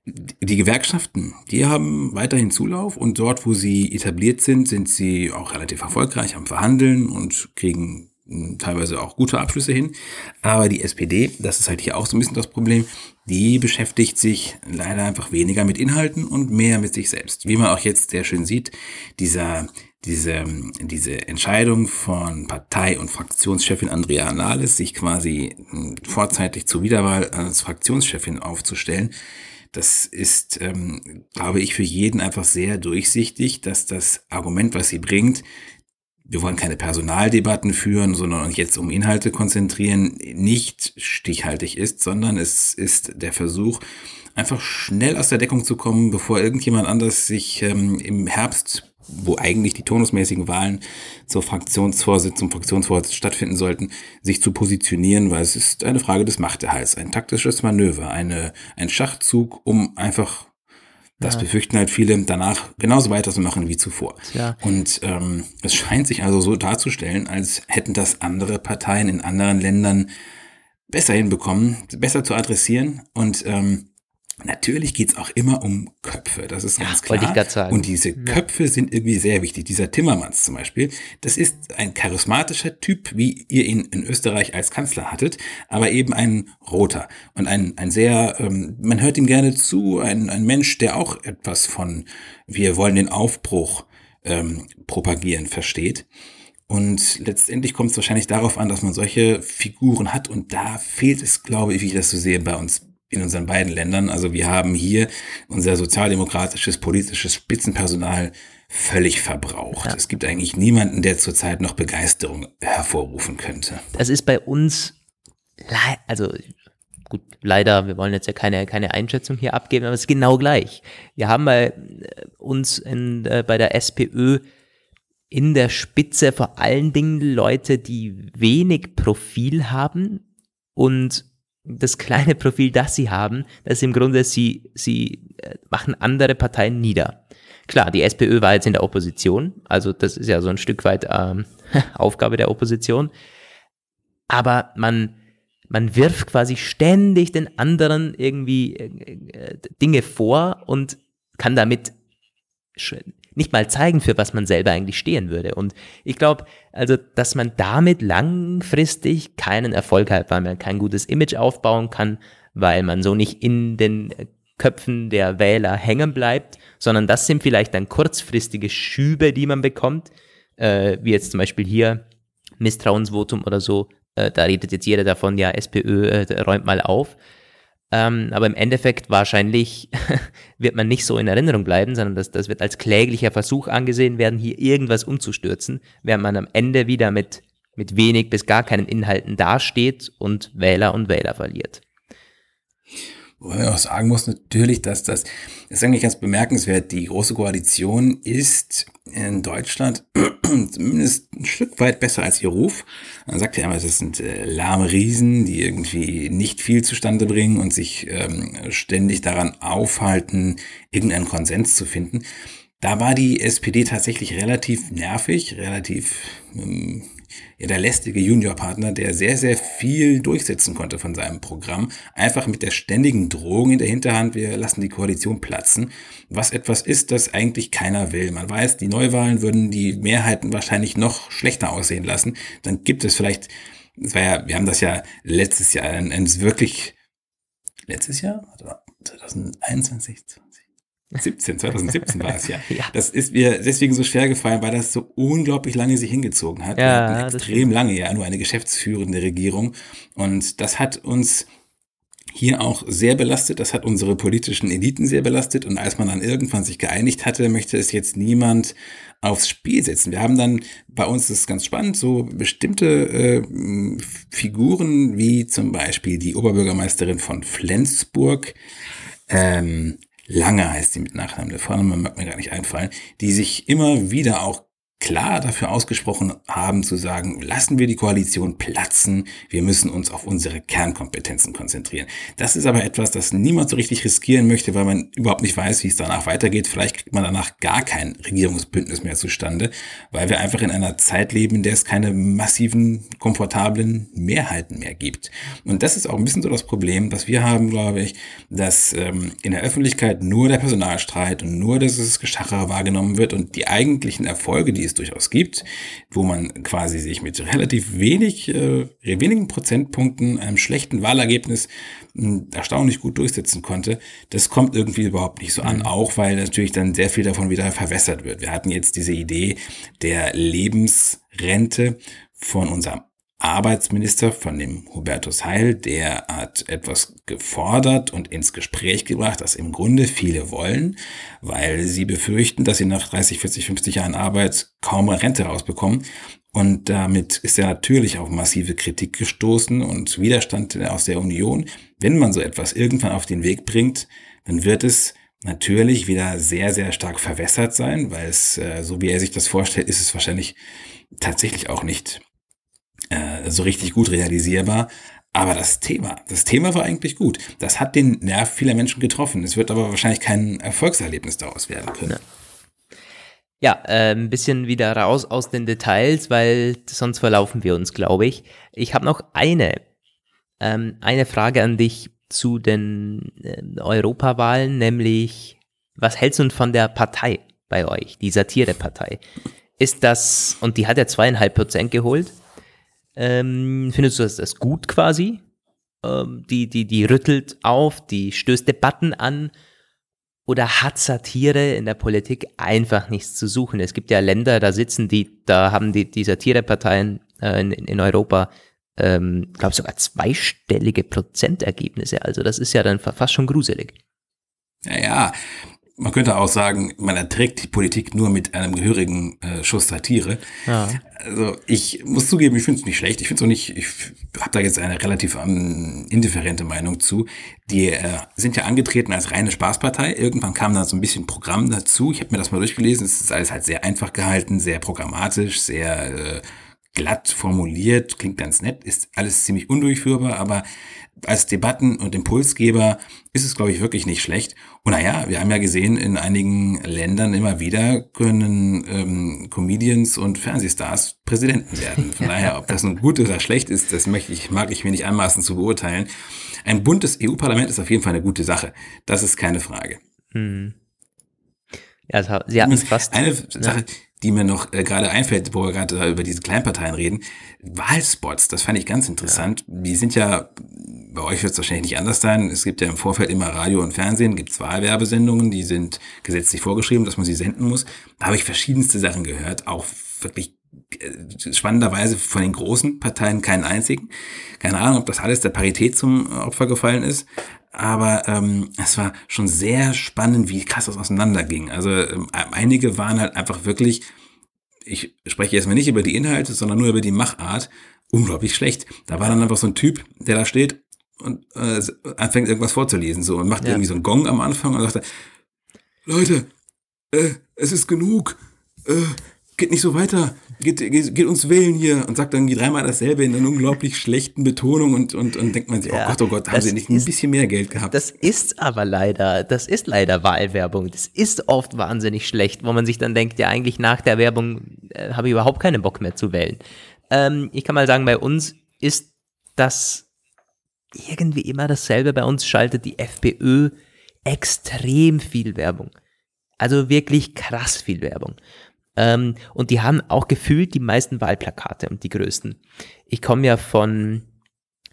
die Gewerkschaften, die haben weiterhin Zulauf und dort, wo sie etabliert sind, sind sie auch relativ erfolgreich am Verhandeln und kriegen teilweise auch gute Abschlüsse hin. Aber die SPD, das ist halt hier auch so ein bisschen das Problem, die beschäftigt sich leider einfach weniger mit Inhalten und mehr mit sich selbst. Wie man auch jetzt sehr schön sieht, dieser, diese, diese Entscheidung von Partei- und Fraktionschefin Andrea Nahles, sich quasi vorzeitig zur Wiederwahl als Fraktionschefin aufzustellen, das ist, ähm, glaube ich, für jeden einfach sehr durchsichtig, dass das Argument, was sie bringt, wir wollen keine Personaldebatten führen, sondern uns jetzt um Inhalte konzentrieren, nicht stichhaltig ist, sondern es ist der Versuch, einfach schnell aus der Deckung zu kommen, bevor irgendjemand anders sich ähm, im Herbst, wo eigentlich die turnusmäßigen Wahlen zur Fraktionsvorsitz, zum Fraktionsvorsitz stattfinden sollten, sich zu positionieren, weil es ist eine Frage des Machterhalts, ein taktisches Manöver, eine, ein Schachzug, um einfach das ja. befürchten halt viele, danach genauso weiterzumachen wie zuvor. Ja. Und ähm, es scheint sich also so darzustellen, als hätten das andere Parteien in anderen Ländern besser hinbekommen, besser zu adressieren. Und ähm, Natürlich geht's auch immer um Köpfe, das ist ganz ja, klar. sagen. Und diese Köpfe sind irgendwie sehr wichtig. Dieser Timmermans zum Beispiel, das ist ein charismatischer Typ, wie ihr ihn in Österreich als Kanzler hattet, aber eben ein roter und ein, ein sehr, ähm, man hört ihm gerne zu, ein, ein Mensch, der auch etwas von wir wollen den Aufbruch ähm, propagieren versteht. Und letztendlich kommt es wahrscheinlich darauf an, dass man solche Figuren hat und da fehlt es, glaube ich, wie ich das so sehe, bei uns in unseren beiden Ländern. Also wir haben hier unser sozialdemokratisches politisches Spitzenpersonal völlig verbraucht. Ja. Es gibt eigentlich niemanden, der zurzeit noch Begeisterung hervorrufen könnte. Das ist bei uns, also gut, leider, wir wollen jetzt ja keine, keine Einschätzung hier abgeben, aber es ist genau gleich. Wir haben bei äh, uns in, äh, bei der SPÖ in der Spitze vor allen Dingen Leute, die wenig Profil haben und das kleine Profil, das sie haben, das ist im Grunde, sie, sie äh, machen andere Parteien nieder. Klar, die SPÖ war jetzt in der Opposition, also das ist ja so ein Stück weit ähm, Aufgabe der Opposition. Aber man, man wirft quasi ständig den anderen irgendwie äh, äh Dinge vor und kann damit nicht mal zeigen, für was man selber eigentlich stehen würde. Und ich glaube, also, dass man damit langfristig keinen Erfolg hat, weil man kein gutes Image aufbauen kann, weil man so nicht in den Köpfen der Wähler hängen bleibt, sondern das sind vielleicht dann kurzfristige Schübe, die man bekommt, äh, wie jetzt zum Beispiel hier Misstrauensvotum oder so. Äh, da redet jetzt jeder davon, ja, SPÖ äh, räumt mal auf. Ähm, aber im Endeffekt wahrscheinlich wird man nicht so in Erinnerung bleiben, sondern das, das wird als kläglicher Versuch angesehen werden, hier irgendwas umzustürzen, während man am Ende wieder mit, mit wenig bis gar keinen Inhalten dasteht und Wähler und Wähler verliert. Wobei man auch sagen muss natürlich, dass das, das ist eigentlich ganz bemerkenswert, die Große Koalition ist in Deutschland zumindest ein Stück weit besser als ihr Ruf. Man sagt ja immer, das sind äh, lahme Riesen, die irgendwie nicht viel zustande bringen und sich ähm, ständig daran aufhalten, irgendeinen Konsens zu finden. Da war die SPD tatsächlich relativ nervig, relativ ähm, ja, der lästige Juniorpartner, der sehr, sehr viel durchsetzen konnte von seinem Programm, einfach mit der ständigen Drohung in der Hinterhand, wir lassen die Koalition platzen, was etwas ist, das eigentlich keiner will. Man weiß, die Neuwahlen würden die Mehrheiten wahrscheinlich noch schlechter aussehen lassen. Dann gibt es vielleicht, das war ja, wir haben das ja letztes Jahr, ein, ein wirklich, letztes Jahr? 2021, 17, 2017 war es ja. ja. Das ist mir deswegen so schwer gefallen, weil das so unglaublich lange sich hingezogen hat. Ja, extrem lange ja nur eine geschäftsführende Regierung. Und das hat uns hier auch sehr belastet. Das hat unsere politischen Eliten sehr belastet. Und als man dann irgendwann sich geeinigt hatte, möchte es jetzt niemand aufs Spiel setzen. Wir haben dann bei uns, das ist ganz spannend, so bestimmte äh, Figuren wie zum Beispiel die Oberbürgermeisterin von Flensburg, ähm, Lange heißt sie mit Nachnamen, der Vorname mag mir gar nicht einfallen, die sich immer wieder auch klar dafür ausgesprochen haben zu sagen, lassen wir die Koalition platzen, wir müssen uns auf unsere Kernkompetenzen konzentrieren. Das ist aber etwas, das niemand so richtig riskieren möchte, weil man überhaupt nicht weiß, wie es danach weitergeht. Vielleicht kriegt man danach gar kein Regierungsbündnis mehr zustande, weil wir einfach in einer Zeit leben, in der es keine massiven, komfortablen Mehrheiten mehr gibt. Und das ist auch ein bisschen so das Problem, was wir haben, glaube ich, dass ähm, in der Öffentlichkeit nur der Personalstreit und nur das Geschacher wahrgenommen wird und die eigentlichen Erfolge, die es durchaus gibt, wo man quasi sich mit relativ wenig, äh, wenigen Prozentpunkten einem schlechten Wahlergebnis mh, hm, erstaunlich gut durchsetzen konnte, das kommt irgendwie überhaupt nicht so an, mhm. auch weil natürlich dann sehr viel davon wieder verwässert wird. Wir hatten jetzt diese Idee der Lebensrente von unserem Arbeitsminister von dem Hubertus Heil, der hat etwas gefordert und ins Gespräch gebracht, das im Grunde viele wollen, weil sie befürchten, dass sie nach 30, 40, 50 Jahren Arbeit kaum Rente rausbekommen. Und damit ist er natürlich auf massive Kritik gestoßen und Widerstand aus der Union. Wenn man so etwas irgendwann auf den Weg bringt, dann wird es natürlich wieder sehr, sehr stark verwässert sein, weil es, äh, so wie er sich das vorstellt, ist es wahrscheinlich tatsächlich auch nicht äh, so richtig gut realisierbar. Aber das Thema, das Thema war eigentlich gut. Das hat den Nerv vieler Menschen getroffen. Es wird aber wahrscheinlich kein Erfolgserlebnis daraus werden können. Ja. Ja, äh, ein bisschen wieder raus aus den Details, weil sonst verlaufen wir uns, glaube ich. Ich habe noch eine, ähm, eine Frage an dich zu den äh, Europawahlen, nämlich was hältst du von der Partei bei euch, die Satirepartei? Ist das, und die hat ja zweieinhalb Prozent geholt, ähm, findest du das, das gut quasi? Ähm, die, die, die rüttelt auf, die stößt Debatten an. Oder hat Satire in der Politik einfach nichts zu suchen? Es gibt ja Länder, da sitzen die, da haben die, die Satireparteien äh, in, in Europa, ähm, glaube sogar zweistellige Prozentergebnisse. Also das ist ja dann fast schon gruselig. Naja, man könnte auch sagen, man erträgt die Politik nur mit einem gehörigen äh, Schuss Satire. Ja. Also ich muss zugeben, ich finde es nicht schlecht. Ich finde es auch nicht, ich habe da jetzt eine relativ ähm, indifferente Meinung zu. Die äh, sind ja angetreten als reine Spaßpartei. Irgendwann kam da so ein bisschen Programm dazu. Ich habe mir das mal durchgelesen. Es ist alles halt sehr einfach gehalten, sehr programmatisch, sehr äh, glatt formuliert, klingt ganz nett, ist alles ziemlich undurchführbar, aber als Debatten- und Impulsgeber ist es, glaube ich, wirklich nicht schlecht. Und naja, wir haben ja gesehen, in einigen Ländern immer wieder können ähm, Comedians und Fernsehstars Präsidenten werden. Von daher, ob das nun gut oder schlecht ist, das möchte ich, mag ich mir nicht anmaßen zu beurteilen. Ein buntes EU-Parlament ist auf jeden Fall eine gute Sache. Das ist keine Frage. Hm. Ja, sie hatten fast. Eine Sache, ja die mir noch äh, gerade einfällt, wo wir gerade über diese Kleinparteien reden. Wahlspots, das fand ich ganz interessant. Ja. Die sind ja, bei euch wird es wahrscheinlich nicht anders sein. Es gibt ja im Vorfeld immer Radio und Fernsehen, gibt es Wahlwerbesendungen, die sind gesetzlich vorgeschrieben, dass man sie senden muss. Da habe ich verschiedenste Sachen gehört, auch wirklich äh, spannenderweise von den großen Parteien keinen einzigen. Keine Ahnung, ob das alles der Parität zum Opfer gefallen ist aber ähm, es war schon sehr spannend, wie krass das auseinanderging. Also ähm, einige waren halt einfach wirklich, ich spreche jetzt mal nicht über die Inhalte, sondern nur über die Machart, unglaublich schlecht. Da war dann einfach so ein Typ, der da steht und äh, anfängt irgendwas vorzulesen so und macht ja. irgendwie so einen Gong am Anfang und sagt, Leute, äh, es ist genug. Äh, geht nicht so weiter, geht, geht, geht uns wählen hier und sagt dann dreimal dasselbe in einer unglaublich schlechten Betonung und, und, und denkt man sich, oh ja, oh Gott, oh Gott, haben sie nicht ist, ein bisschen mehr Geld gehabt. Das ist aber leider, das ist leider Wahlwerbung. Das ist oft wahnsinnig schlecht, wo man sich dann denkt, ja eigentlich nach der Werbung äh, habe ich überhaupt keinen Bock mehr zu wählen. Ähm, ich kann mal sagen, bei uns ist das irgendwie immer dasselbe. Bei uns schaltet die FPÖ extrem viel Werbung. Also wirklich krass viel Werbung. Ähm, und die haben auch gefühlt die meisten Wahlplakate und die größten. Ich komme ja von,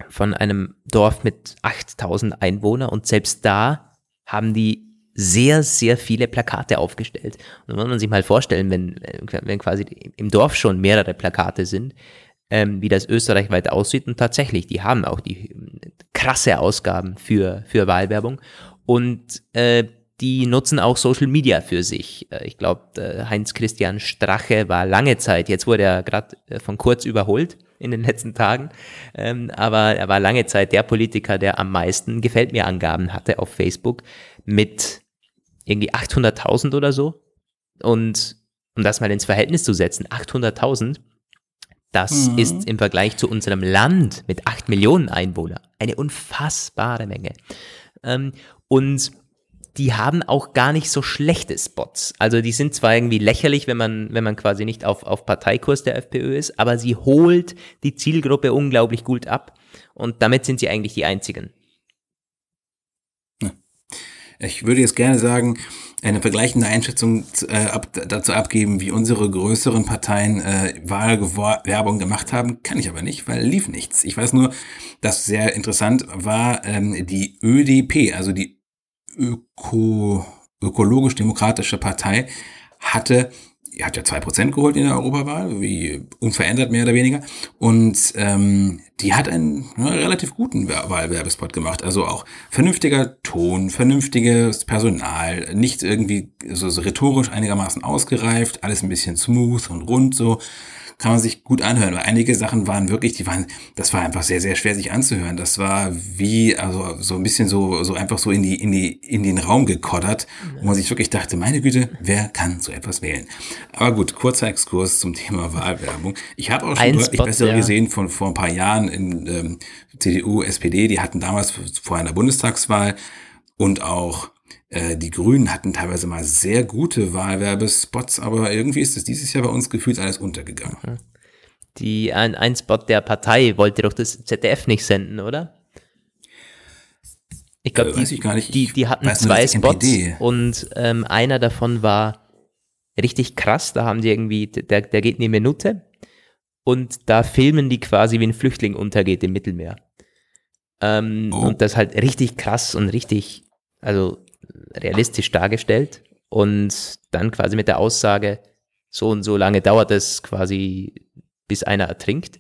von einem Dorf mit 8000 Einwohnern und selbst da haben die sehr, sehr viele Plakate aufgestellt. Und muss man sich mal vorstellen, wenn, wenn quasi im Dorf schon mehrere Plakate sind, ähm, wie das österreichweit aussieht. Und tatsächlich, die haben auch die äh, krasse Ausgaben für, für Wahlwerbung. Und äh, die nutzen auch Social Media für sich. Äh, ich glaube, äh, Heinz-Christian Strache war lange Zeit, jetzt wurde er gerade äh, von Kurz überholt in den letzten Tagen, ähm, aber er war lange Zeit der Politiker, der am meisten Gefällt mir Angaben hatte auf Facebook mit irgendwie 800.000 oder so. Und um das mal ins Verhältnis zu setzen, 800.000, das mhm. ist im Vergleich zu unserem Land mit 8 Millionen Einwohnern eine unfassbare Menge. Ähm, und die haben auch gar nicht so schlechte Spots. Also die sind zwar irgendwie lächerlich, wenn man, wenn man quasi nicht auf, auf Parteikurs der FPÖ ist, aber sie holt die Zielgruppe unglaublich gut ab. Und damit sind sie eigentlich die einzigen. Ich würde jetzt gerne sagen, eine vergleichende Einschätzung äh, ab, dazu abgeben, wie unsere größeren Parteien äh, Wahlwerbung gemacht haben, kann ich aber nicht, weil lief nichts. Ich weiß nur, dass sehr interessant war ähm, die ÖDP, also die Öko, ökologisch-demokratische Partei hatte, hat ja zwei Prozent geholt in der Europawahl, wie unverändert mehr oder weniger. Und ähm, die hat einen ja, relativ guten Wahlwerbespot gemacht. Also auch vernünftiger Ton, vernünftiges Personal, nicht irgendwie so, so rhetorisch einigermaßen ausgereift, alles ein bisschen smooth und rund so kann man sich gut anhören. Weil einige Sachen waren wirklich, die waren, das war einfach sehr, sehr schwer sich anzuhören. Das war wie, also so ein bisschen so, so einfach so in die, in die, in den Raum gekoddert, wo man sich wirklich dachte, meine Güte, wer kann so etwas wählen? Aber gut, kurzer Exkurs zum Thema Wahlwerbung. Ich habe auch schon ein deutlich Spot, bessere ja. gesehen von vor ein paar Jahren in ähm, CDU, SPD, die hatten damals vor einer Bundestagswahl und auch die Grünen hatten teilweise mal sehr gute Wahlwerbespots, aber irgendwie ist es dieses Jahr bei uns gefühlt alles untergegangen. Mhm. Die, ein, ein Spot der Partei wollte doch das ZDF nicht senden, oder? Ich glaube, äh, die, die, die, hatten zwei Spots und ähm, einer davon war richtig krass. Da haben die irgendwie, der, der geht eine Minute und da filmen die quasi, wie ein Flüchtling untergeht im Mittelmeer. Ähm, oh. Und das halt richtig krass und richtig, also realistisch dargestellt und dann quasi mit der Aussage, so und so lange dauert es quasi, bis einer ertrinkt.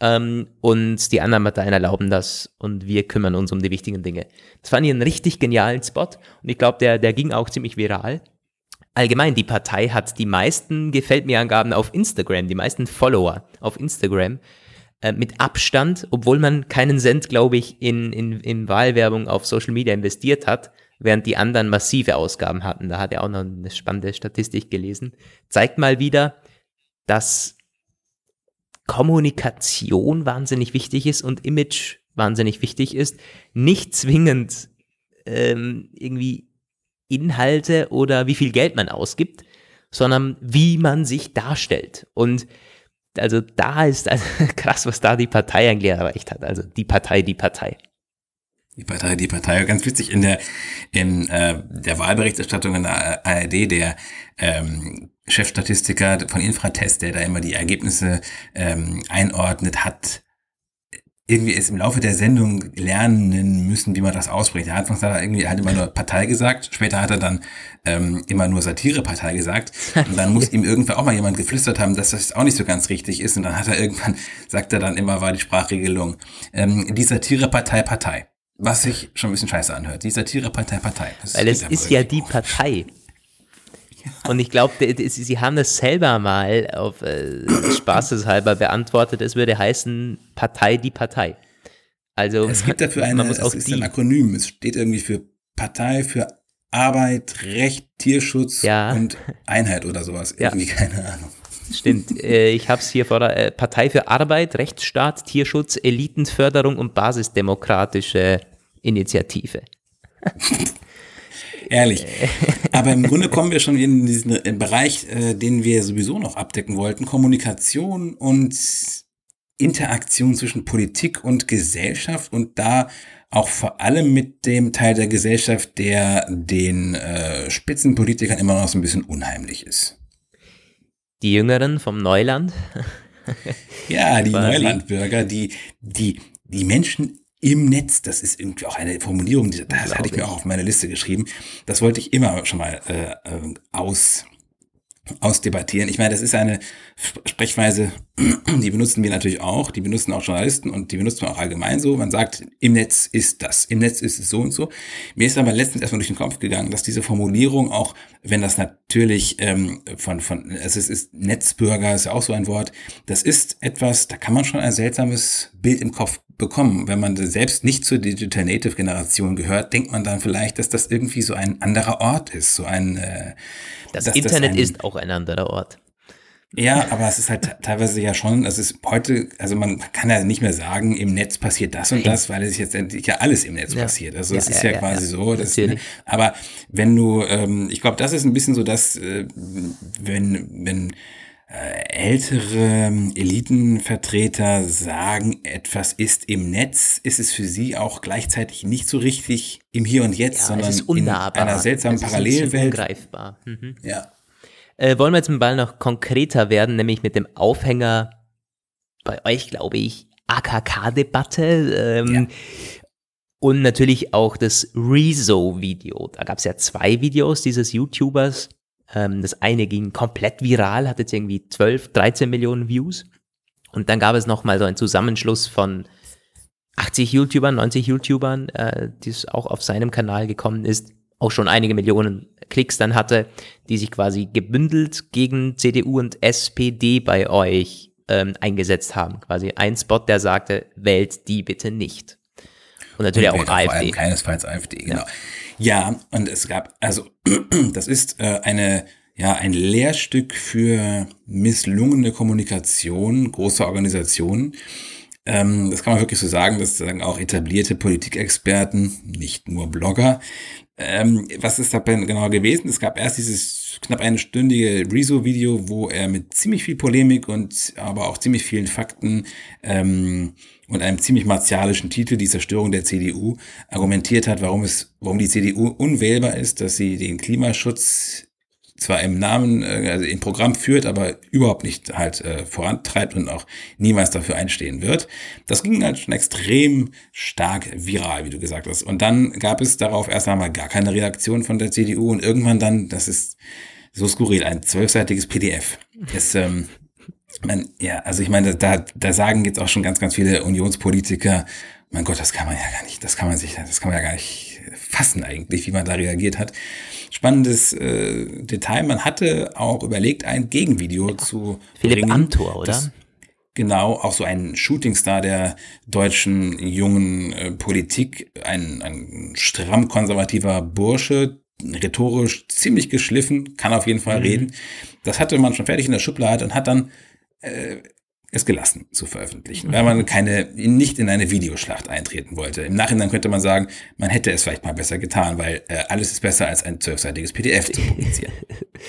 Ähm, und die anderen Parteien erlauben das und wir kümmern uns um die wichtigen Dinge. Das fand ich einen richtig genialen Spot und ich glaube, der, der ging auch ziemlich viral. Allgemein, die Partei hat die meisten Gefällt mir Angaben auf Instagram, die meisten Follower auf Instagram äh, mit Abstand, obwohl man keinen Cent, glaube ich, in, in, in Wahlwerbung auf Social Media investiert hat, während die anderen massive Ausgaben hatten. Da hat er auch noch eine spannende Statistik gelesen. Zeigt mal wieder, dass Kommunikation wahnsinnig wichtig ist und Image wahnsinnig wichtig ist. Nicht zwingend ähm, irgendwie Inhalte oder wie viel Geld man ausgibt, sondern wie man sich darstellt. Und also da ist also krass, was da die Partei eigentlich erreicht hat. Also die Partei, die Partei. Die Partei, die Partei. Ganz witzig in der in äh, der Wahlberichterstattung in der ARD der ähm, Chefstatistiker von Infratest, der da immer die Ergebnisse ähm, einordnet, hat irgendwie es im Laufe der Sendung lernen müssen, wie man das ausspricht. Er anfangs hat er irgendwie halt immer nur Partei gesagt, später hat er dann ähm, immer nur Satirepartei gesagt und dann muss ihm irgendwann auch mal jemand geflüstert haben, dass das auch nicht so ganz richtig ist und dann hat er irgendwann, sagt er dann immer, war die Sprachregelung, ähm, die Satirepartei Partei. Was sich schon ein bisschen scheiße anhört. Die Satirepartei Partei. Das Weil es ist ja die Partei. Und ich glaube, sie haben das selber mal auf äh, Spaßeshalber beantwortet. Es würde heißen Partei die Partei. Also es gibt dafür eine, man muss auch es ist ein Akronym. Es steht irgendwie für Partei für Arbeit, Recht, Tierschutz ja. und Einheit oder sowas. Irgendwie ja. keine Ahnung. Stimmt. Äh, ich habe es hier vor der äh, Partei für Arbeit, Rechtsstaat, Tierschutz, Elitenförderung und basisdemokratische Initiative. Ehrlich. Aber im Grunde kommen wir schon in diesen Bereich, äh, den wir sowieso noch abdecken wollten. Kommunikation und Interaktion zwischen Politik und Gesellschaft und da auch vor allem mit dem Teil der Gesellschaft, der den äh, Spitzenpolitikern immer noch so ein bisschen unheimlich ist. Die Jüngeren vom Neuland. ja, die Neulandbürger, die, die, die Menschen im Netz, das ist irgendwie auch eine Formulierung, die, das hatte ich mir auch auf meine Liste geschrieben. Das wollte ich immer schon mal äh, äh, aus, ausdebattieren. Ich meine, das ist eine Sprechweise, die benutzen wir natürlich auch, die benutzen auch Journalisten und die benutzen wir auch allgemein so. Man sagt, im Netz ist das, im Netz ist es so und so. Mir ist aber letztens erstmal durch den Kopf gegangen, dass diese Formulierung auch, wenn das natürlich ähm, von, von, es ist Netzbürger, ist ja auch so ein Wort, das ist etwas, da kann man schon ein seltsames Bild im Kopf bekommen. Wenn man selbst nicht zur Digital Native Generation gehört, denkt man dann vielleicht, dass das irgendwie so ein anderer Ort ist, so ein äh, Das Internet das ein, ist auch ein anderer Ort. Ja, aber es ist halt teilweise ja schon, es ist heute, also man kann ja nicht mehr sagen, im Netz passiert das und das, weil es jetzt endlich ja alles im Netz ja. passiert. Also es ja, ist ja, ja quasi so. Dass, ne, aber wenn du, ähm, ich glaube, das ist ein bisschen so, dass äh, wenn, wenn ältere Elitenvertreter sagen, etwas ist im Netz, ist es für sie auch gleichzeitig nicht so richtig im Hier und Jetzt, ja, sondern in einer seltsamen es Parallelwelt. Ungreifbar. Mhm. Ja. Äh, wollen wir jetzt mal noch konkreter werden, nämlich mit dem Aufhänger bei euch, glaube ich, AKK-Debatte. Ähm, ja. Und natürlich auch das Rezo-Video. Da gab es ja zwei Videos dieses YouTubers, ähm, das eine ging komplett viral, hat jetzt irgendwie 12, 13 Millionen Views. Und dann gab es nochmal so einen Zusammenschluss von 80 YouTubern, 90 YouTubern, äh, die es auch auf seinem Kanal gekommen ist, auch schon einige Millionen Klicks dann hatte, die sich quasi gebündelt gegen CDU und SPD bei euch ähm, eingesetzt haben. Quasi ein Spot, der sagte, wählt die bitte nicht. Und natürlich und auch AfD. Keinesfalls AfD, genau. Ja. Ja, und es gab, also das ist äh, eine, ja, ein Lehrstück für misslungene Kommunikation großer Organisationen. Ähm, das kann man wirklich so sagen, dass sagen auch etablierte Politikexperten, nicht nur Blogger. Ähm, was ist da genau gewesen? Es gab erst dieses knapp einstündige Rezo-Video, wo er mit ziemlich viel Polemik und aber auch ziemlich vielen Fakten ähm, und einem ziemlich martialischen Titel, die Zerstörung der CDU, argumentiert hat, warum es, warum die CDU unwählbar ist, dass sie den Klimaschutz zwar im Namen, äh, also im Programm führt, aber überhaupt nicht halt äh, vorantreibt und auch niemals dafür einstehen wird. Das ging halt schon extrem stark viral, wie du gesagt hast. Und dann gab es darauf erst einmal gar keine Reaktion von der CDU und irgendwann dann, das ist so skurril, ein zwölfseitiges PDF. Das, ähm, man, ja, also ich meine, da, da sagen jetzt auch schon ganz, ganz viele Unionspolitiker, mein Gott, das kann man ja gar nicht, das kann man sich, das kann man ja gar nicht fassen eigentlich, wie man da reagiert hat. Spannendes äh, Detail, man hatte auch überlegt, ein Gegenvideo ja. zu Philipp bringen. Amthor, oder? Das, genau, auch so ein Shootingstar der deutschen jungen äh, Politik, ein, ein stramm konservativer Bursche, rhetorisch ziemlich geschliffen, kann auf jeden Fall mhm. reden. Das hatte man schon fertig in der Schublade und hat dann äh, es gelassen zu veröffentlichen, weil man keine, nicht in eine Videoschlacht eintreten wollte. Im Nachhinein könnte man sagen, man hätte es vielleicht mal besser getan, weil äh, alles ist besser als ein zwölfseitiges PDF zu publizieren.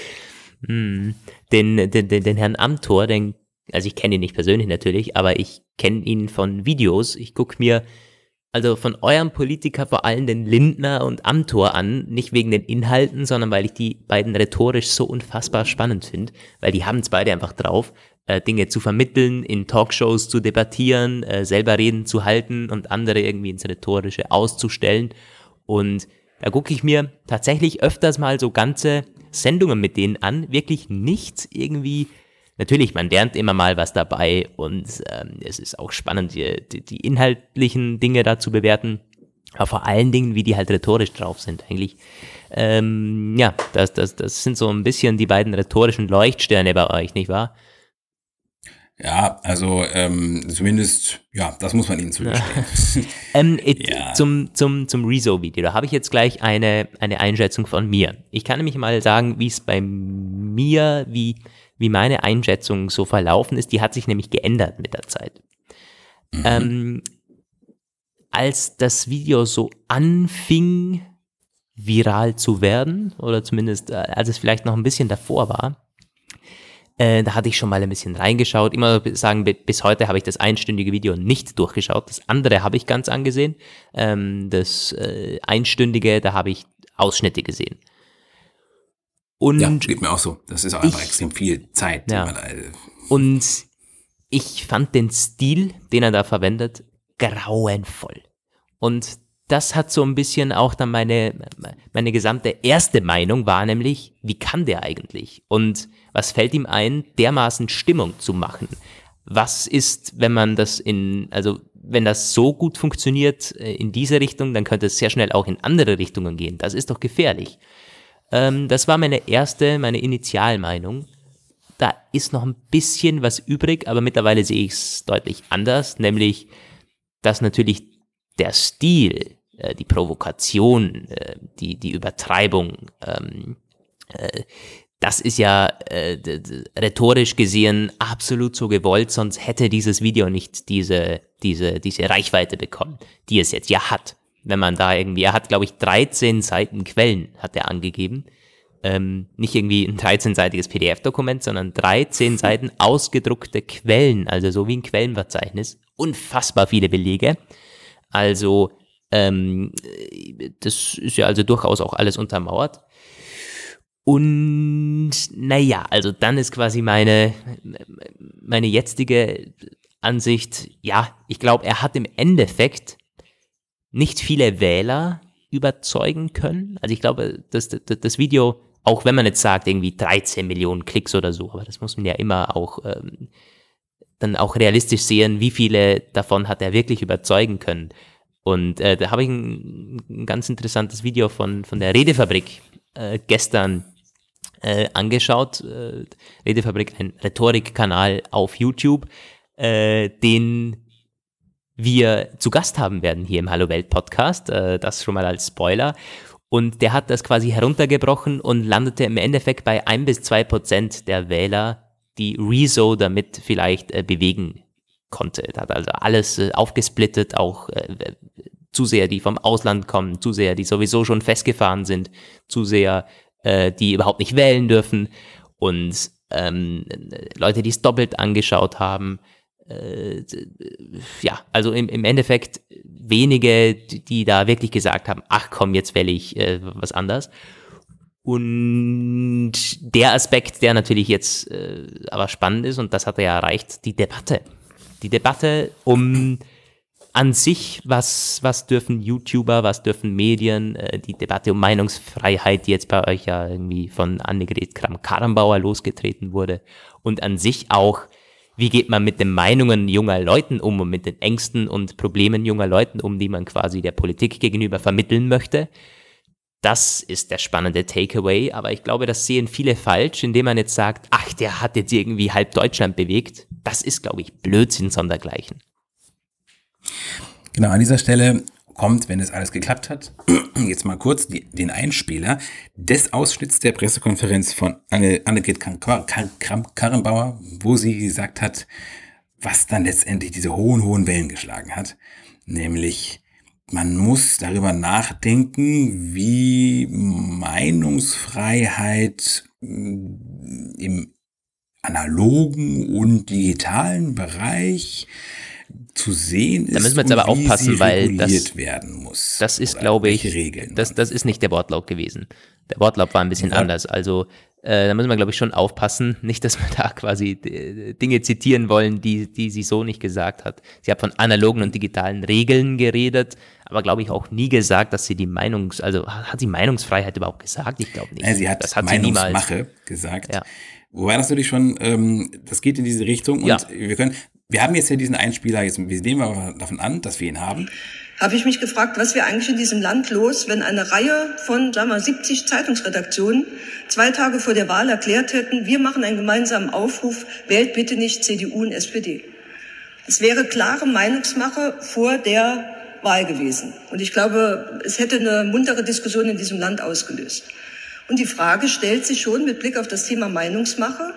hm. den, den, den, den Herrn Amthor, den, also ich kenne ihn nicht persönlich natürlich, aber ich kenne ihn von Videos. Ich gucke mir also von eurem Politiker vor allem den Lindner und Amthor an, nicht wegen den Inhalten, sondern weil ich die beiden rhetorisch so unfassbar spannend finde, weil die haben es beide einfach drauf, äh, Dinge zu vermitteln, in Talkshows zu debattieren, äh, selber Reden zu halten und andere irgendwie ins Rhetorische auszustellen. Und da gucke ich mir tatsächlich öfters mal so ganze Sendungen mit denen an, wirklich nichts irgendwie natürlich, man lernt immer mal was dabei und ähm, es ist auch spannend, die, die, die, inhaltlichen Dinge da zu bewerten, aber vor allen Dingen, wie die halt rhetorisch drauf sind, eigentlich. Ähm, ja, das, das, das sind so ein bisschen die beiden rhetorischen Leuchtsterne bei euch, nicht wahr? Ja, also ähm, zumindest, ja, das muss man ihnen zugestehen. ähm, it, ja. Zum, zum, zum Rezo-Video, da habe ich jetzt gleich eine, eine Einschätzung von mir. Ich kann nämlich mal sagen, wie es bei mir, wie wie meine Einschätzung so verlaufen ist. Die hat sich nämlich geändert mit der Zeit. Mhm. Ähm, als das Video so anfing, viral zu werden, oder zumindest äh, als es vielleicht noch ein bisschen davor war, äh, da hatte ich schon mal ein bisschen reingeschaut. Immer sagen, bis heute habe ich das einstündige Video nicht durchgeschaut. Das andere habe ich ganz angesehen. Ähm, das äh, einstündige, da habe ich Ausschnitte gesehen. Und ja, geht mir auch so. Das ist auch einfach ich, extrem viel Zeit. Ja. Da, und ich fand den Stil, den er da verwendet, grauenvoll. Und das hat so ein bisschen auch dann meine, meine gesamte erste Meinung war nämlich, wie kann der eigentlich? Und was fällt ihm ein, dermaßen Stimmung zu machen? Was ist, wenn man das in, also wenn das so gut funktioniert äh, in diese Richtung, dann könnte es sehr schnell auch in andere Richtungen gehen. Das ist doch gefährlich. Ähm, das war meine erste, meine Initialmeinung. Da ist noch ein bisschen was übrig, aber mittlerweile sehe ich es deutlich anders, nämlich, dass natürlich der Stil, äh, die Provokation, äh, die, die Übertreibung, ähm, äh, das ist ja äh, rhetorisch gesehen absolut so gewollt, sonst hätte dieses Video nicht diese, diese, diese Reichweite bekommen, die es jetzt ja hat. Wenn man da irgendwie, er hat, glaube ich, 13 Seiten Quellen, hat er angegeben. Ähm, nicht irgendwie ein 13-seitiges PDF-Dokument, sondern 13 Seiten ausgedruckte Quellen, also so wie ein Quellenverzeichnis. Unfassbar viele Belege. Also, ähm, das ist ja also durchaus auch alles untermauert. Und naja, also dann ist quasi meine, meine jetzige Ansicht, ja, ich glaube, er hat im Endeffekt nicht viele Wähler überzeugen können. Also ich glaube, das, das, das Video, auch wenn man jetzt sagt, irgendwie 13 Millionen Klicks oder so, aber das muss man ja immer auch ähm, dann auch realistisch sehen, wie viele davon hat er wirklich überzeugen können. Und äh, da habe ich ein, ein, ganz interessantes Video von, von der Redefabrik äh, gestern äh, angeschaut. Äh, Redefabrik, ein Rhetorikkanal auf YouTube, äh, den wir zu Gast haben werden hier im Hallo Welt Podcast. Äh, das schon mal als Spoiler. Und der hat das quasi heruntergebrochen und landete im Endeffekt bei ein bis zwei Prozent der Wähler, die Rezo damit vielleicht äh, bewegen konnte. Er hat also alles äh, aufgesplittet, auch äh, Zuseher, die vom Ausland kommen, Zuseher, die sowieso schon festgefahren sind, Zuseher, äh, die überhaupt nicht wählen dürfen und ähm, Leute, die es doppelt angeschaut haben. Äh, ja, also im, im Endeffekt wenige, die da wirklich gesagt haben, ach komm, jetzt wähle ich äh, was anders. Und der Aspekt, der natürlich jetzt äh, aber spannend ist, und das hat er ja erreicht, die Debatte. Die Debatte um an sich, was, was dürfen YouTuber, was dürfen Medien, äh, die Debatte um Meinungsfreiheit, die jetzt bei euch ja irgendwie von Annegret Kramp-Karrenbauer losgetreten wurde und an sich auch, wie geht man mit den Meinungen junger Leuten um und mit den Ängsten und Problemen junger Leuten um, die man quasi der Politik gegenüber vermitteln möchte. Das ist der spannende Takeaway, aber ich glaube, das sehen viele falsch, indem man jetzt sagt, ach, der hat jetzt irgendwie halb Deutschland bewegt. Das ist, glaube ich, Blödsinn sondergleichen. Genau, an dieser Stelle kommt, wenn es alles geklappt hat, jetzt mal kurz die, den Einspieler des Ausschnitts der Pressekonferenz von Anne, Annegret Karrenbauer, wo sie gesagt hat, was dann letztendlich diese hohen, hohen Wellen geschlagen hat. Nämlich, man muss darüber nachdenken, wie Meinungsfreiheit im analogen und digitalen Bereich zu sehen ist. Da müssen wir jetzt aber aufpassen, weil das, werden muss. Das ist, glaube ich, das, das ist nicht der Wortlaut gewesen. Der Wortlaut war ein bisschen ja. anders. Also äh, da müssen wir, glaube ich, schon aufpassen, nicht, dass wir da quasi äh, Dinge zitieren wollen, die, die sie so nicht gesagt hat. Sie hat von analogen und digitalen Regeln geredet, aber glaube ich auch nie gesagt, dass sie die Meinungs, also hat sie Meinungsfreiheit überhaupt gesagt? Ich glaube nicht. Ja, sie hat, das hat Meinungsmache gesagt. Ja. Wobei das natürlich schon, ähm, das geht in diese Richtung und ja. wir können, wir haben jetzt ja diesen Einspieler, jetzt, nehmen wir davon an, dass wir ihn haben. Habe ich mich gefragt, was wäre eigentlich in diesem Land los, wenn eine Reihe von, sagen wir, 70 Zeitungsredaktionen zwei Tage vor der Wahl erklärt hätten, wir machen einen gemeinsamen Aufruf, wählt bitte nicht CDU und SPD. Es wäre klare Meinungsmache vor der Wahl gewesen. Und ich glaube, es hätte eine muntere Diskussion in diesem Land ausgelöst. Und die Frage stellt sich schon mit Blick auf das Thema Meinungsmache,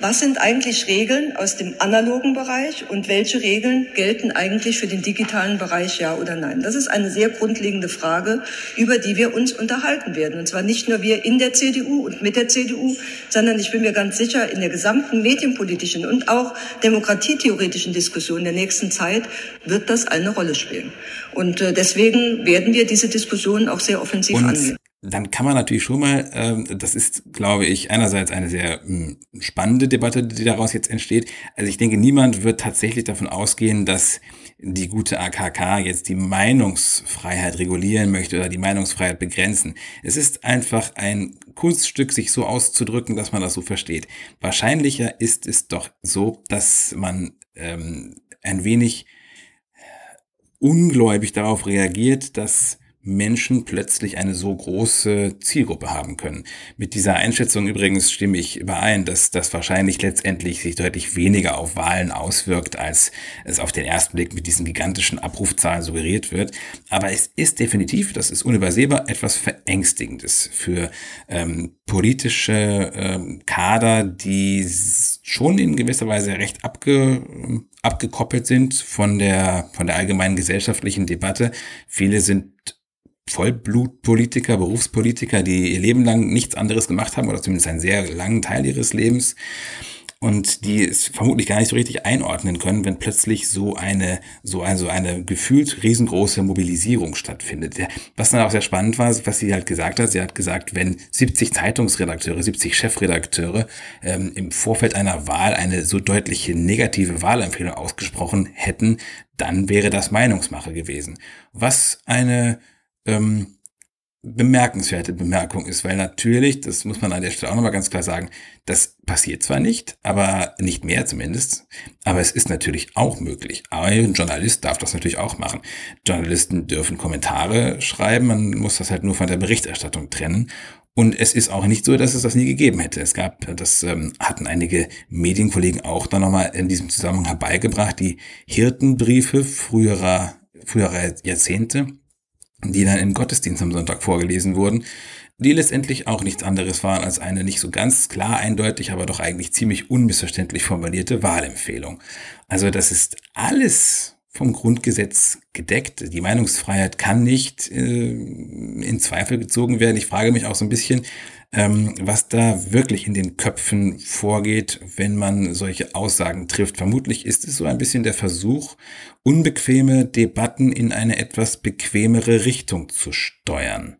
was sind eigentlich Regeln aus dem analogen Bereich und welche Regeln gelten eigentlich für den digitalen Bereich, ja oder nein? Das ist eine sehr grundlegende Frage, über die wir uns unterhalten werden. Und zwar nicht nur wir in der CDU und mit der CDU, sondern ich bin mir ganz sicher, in der gesamten medienpolitischen und auch demokratietheoretischen Diskussion der nächsten Zeit wird das eine Rolle spielen. Und äh, deswegen werden wir diese Diskussion auch sehr offensiv und angehen. Dann kann man natürlich schon mal, ähm, das ist, glaube ich, einerseits eine sehr mh, hm, spannende Debatte, die daraus jetzt entsteht. Also ich denke, niemand wird tatsächlich davon ausgehen, dass die gute AKK jetzt die Meinungsfreiheit regulieren möchte oder die Meinungsfreiheit begrenzen. Es ist einfach ein Kunststück, sich so auszudrücken, dass man das so versteht. Wahrscheinlicher ist es doch so, dass man ähm, ein wenig ungläubig darauf reagiert, dass Menschen plötzlich eine so große Zielgruppe haben können. Mit dieser Einschätzung übrigens stimme ich überein, dass das wahrscheinlich letztendlich sich deutlich weniger auf Wahlen auswirkt, als es auf den ersten Blick mit diesen gigantischen Abrufzahlen suggeriert wird. Aber es ist definitiv, das ist unübersehbar, etwas Verängstigendes für ähm, politische ähm, Kader, die schon in gewisser Weise recht abge, abgekoppelt sind von der, von der allgemeinen gesellschaftlichen Debatte. Viele sind Vollblutpolitiker, Berufspolitiker, die ihr Leben lang nichts anderes gemacht haben oder zumindest einen sehr langen Teil ihres Lebens und die es vermutlich gar nicht so richtig einordnen können, wenn plötzlich so eine, so eine, so eine gefühlt riesengroße Mobilisierung stattfindet. Was dann auch sehr spannend war, was sie halt gesagt hat, sie hat gesagt, wenn 70 Zeitungsredakteure, 70 Chefredakteure ähm, im Vorfeld einer Wahl eine so deutliche negative Wahlempfehlung ausgesprochen hätten, dann wäre das Meinungsmache gewesen. Was eine ähm, bemerkenswerte Bemerkung ist, weil natürlich, das muss man an der Stelle auch nochmal ganz klar sagen, das passiert zwar nicht, aber nicht mehr zumindest, aber es ist natürlich auch möglich. Ein Journalist darf das natürlich auch machen. Journalisten dürfen Kommentare schreiben, man muss das halt nur von der Berichterstattung trennen. Und es ist auch nicht so, dass es das nie gegeben hätte. Es gab, das ähm, hatten einige Medienkollegen auch dann nochmal in diesem Zusammenhang herbeigebracht, die Hirtenbriefe früherer, früherer Jahrzehnte die dann im Gottesdienst am Sonntag vorgelesen wurden, die letztendlich auch nichts anderes waren als eine nicht so ganz klar eindeutig, aber doch eigentlich ziemlich unmissverständlich formulierte Wahlempfehlung. Also das ist alles vom Grundgesetz gedeckt. Die Meinungsfreiheit kann nicht äh, in Zweifel gezogen werden. Ich frage mich auch so ein bisschen, ähm, was da wirklich in den Köpfen vorgeht, wenn man solche Aussagen trifft. Vermutlich ist es so ein bisschen der Versuch, unbequeme Debatten in eine etwas bequemere Richtung zu steuern.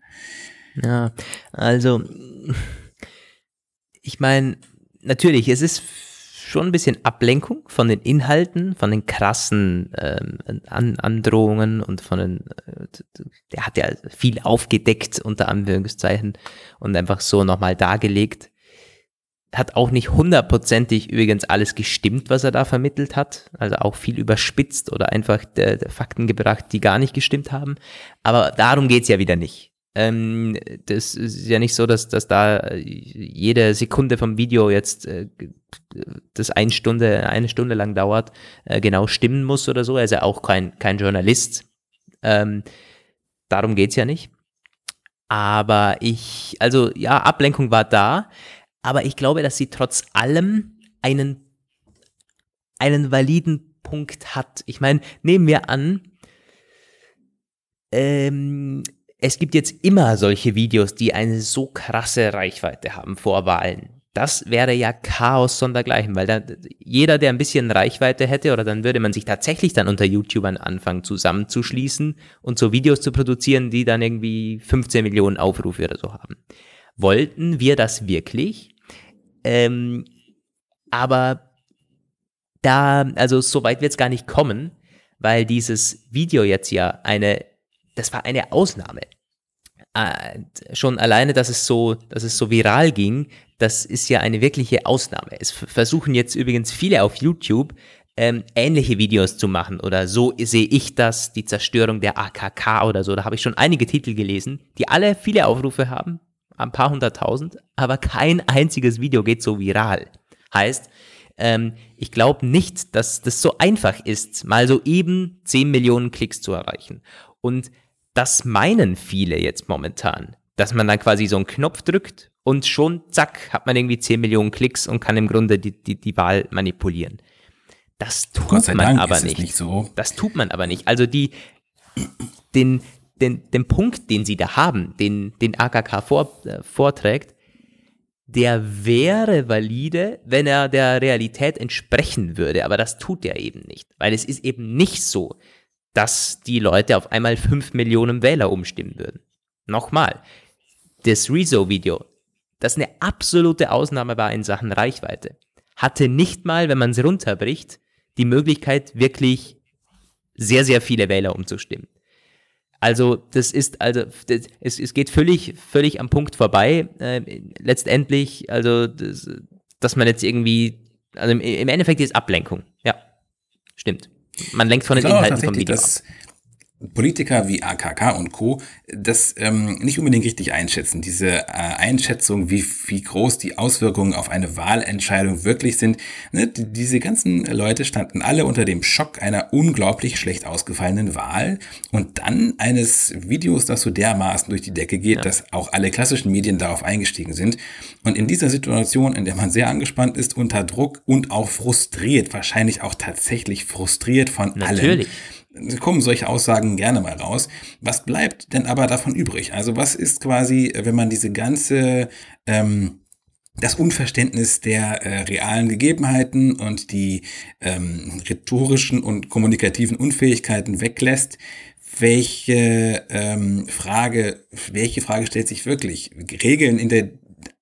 Ja, also ich meine, natürlich, es ist schon ein bisschen Ablenkung von den Inhalten, von den krassen ähm, An Androhungen und von den, äh, der hat ja viel aufgedeckt unter Anführungszeichen und einfach so nochmal dargelegt. Hat auch nicht hundertprozentig übrigens alles gestimmt, was er da vermittelt hat. Also auch viel überspitzt oder einfach der, der Fakten gebracht, die gar nicht gestimmt haben. Aber darum geht's ja wieder nicht. Ähm, das ist ja nicht so, dass, dass da jede Sekunde vom Video jetzt, äh, das eine Stunde, eine Stunde lang dauert, äh, genau stimmen muss oder so. Er ist ja auch kein, kein Journalist. Ähm, darum geht's ja nicht. Aber ich, also ja, Ablenkung war da, aber ich glaube, dass sie trotz allem einen, einen validen Punkt hat. Ich meine, nehmen wir an, ähm, es gibt jetzt immer solche Videos, die eine so krasse Reichweite haben vor Wahlen. Das wäre ja Chaos sondergleichen, weil dann jeder, der ein bisschen Reichweite hätte, oder dann würde man sich tatsächlich dann unter YouTubern anfangen zusammenzuschließen und so Videos zu produzieren, die dann irgendwie 15 Millionen Aufrufe oder so haben. Wollten wir das wirklich? Ähm, aber da, also so weit wird es gar nicht kommen, weil dieses Video jetzt ja eine das war eine Ausnahme. Äh, schon alleine, dass es so, dass es so viral ging, das ist ja eine wirkliche Ausnahme. Es versuchen jetzt übrigens viele auf YouTube ähm, ähnliche Videos zu machen oder so sehe ich das, die Zerstörung der AKK oder so. Da habe ich schon einige Titel gelesen, die alle viele Aufrufe haben, ein paar hunderttausend, aber kein einziges Video geht so viral. Heißt, ähm, ich glaube nicht, dass das so einfach ist, mal so eben 10 Millionen Klicks zu erreichen. Und das meinen viele jetzt momentan, dass man dann quasi so einen Knopf drückt und schon, zack, hat man irgendwie 10 Millionen Klicks und kann im Grunde die, die, die Wahl manipulieren. Das tut man Dank aber nicht. nicht so. Das tut man aber nicht. Also die, den, den, den Punkt, den sie da haben, den, den AKK vor, äh, vorträgt, der wäre valide, wenn er der Realität entsprechen würde. Aber das tut er eben nicht. Weil es ist eben nicht so, dass die Leute auf einmal 5 Millionen Wähler umstimmen würden. Nochmal, das Rezo-Video, das eine absolute Ausnahme war in Sachen Reichweite, hatte nicht mal, wenn man es runterbricht, die Möglichkeit, wirklich sehr, sehr viele Wähler umzustimmen. Also das ist, also das, es, es geht völlig, völlig am Punkt vorbei. Äh, letztendlich, also das, dass man jetzt irgendwie, also im, im Endeffekt ist Ablenkung. Ja, stimmt. Man lenkt von den Inhalten vom Video ab. Politiker wie AKK und Co. das ähm, nicht unbedingt richtig einschätzen. Diese äh, Einschätzung, wie, wie groß die Auswirkungen auf eine Wahlentscheidung wirklich sind. Ne? Diese ganzen Leute standen alle unter dem Schock einer unglaublich schlecht ausgefallenen Wahl und dann eines Videos, das so dermaßen durch die Decke geht, ja. dass auch alle klassischen Medien darauf eingestiegen sind. Und in dieser Situation, in der man sehr angespannt ist, unter Druck und auch frustriert, wahrscheinlich auch tatsächlich frustriert von Natürlich. allen kommen solche Aussagen gerne mal raus. Was bleibt denn aber davon übrig? Also was ist quasi, wenn man diese ganze ähm, das Unverständnis der äh, realen Gegebenheiten und die ähm, rhetorischen und kommunikativen Unfähigkeiten weglässt, welche ähm, Frage, welche Frage stellt sich wirklich? Regeln in der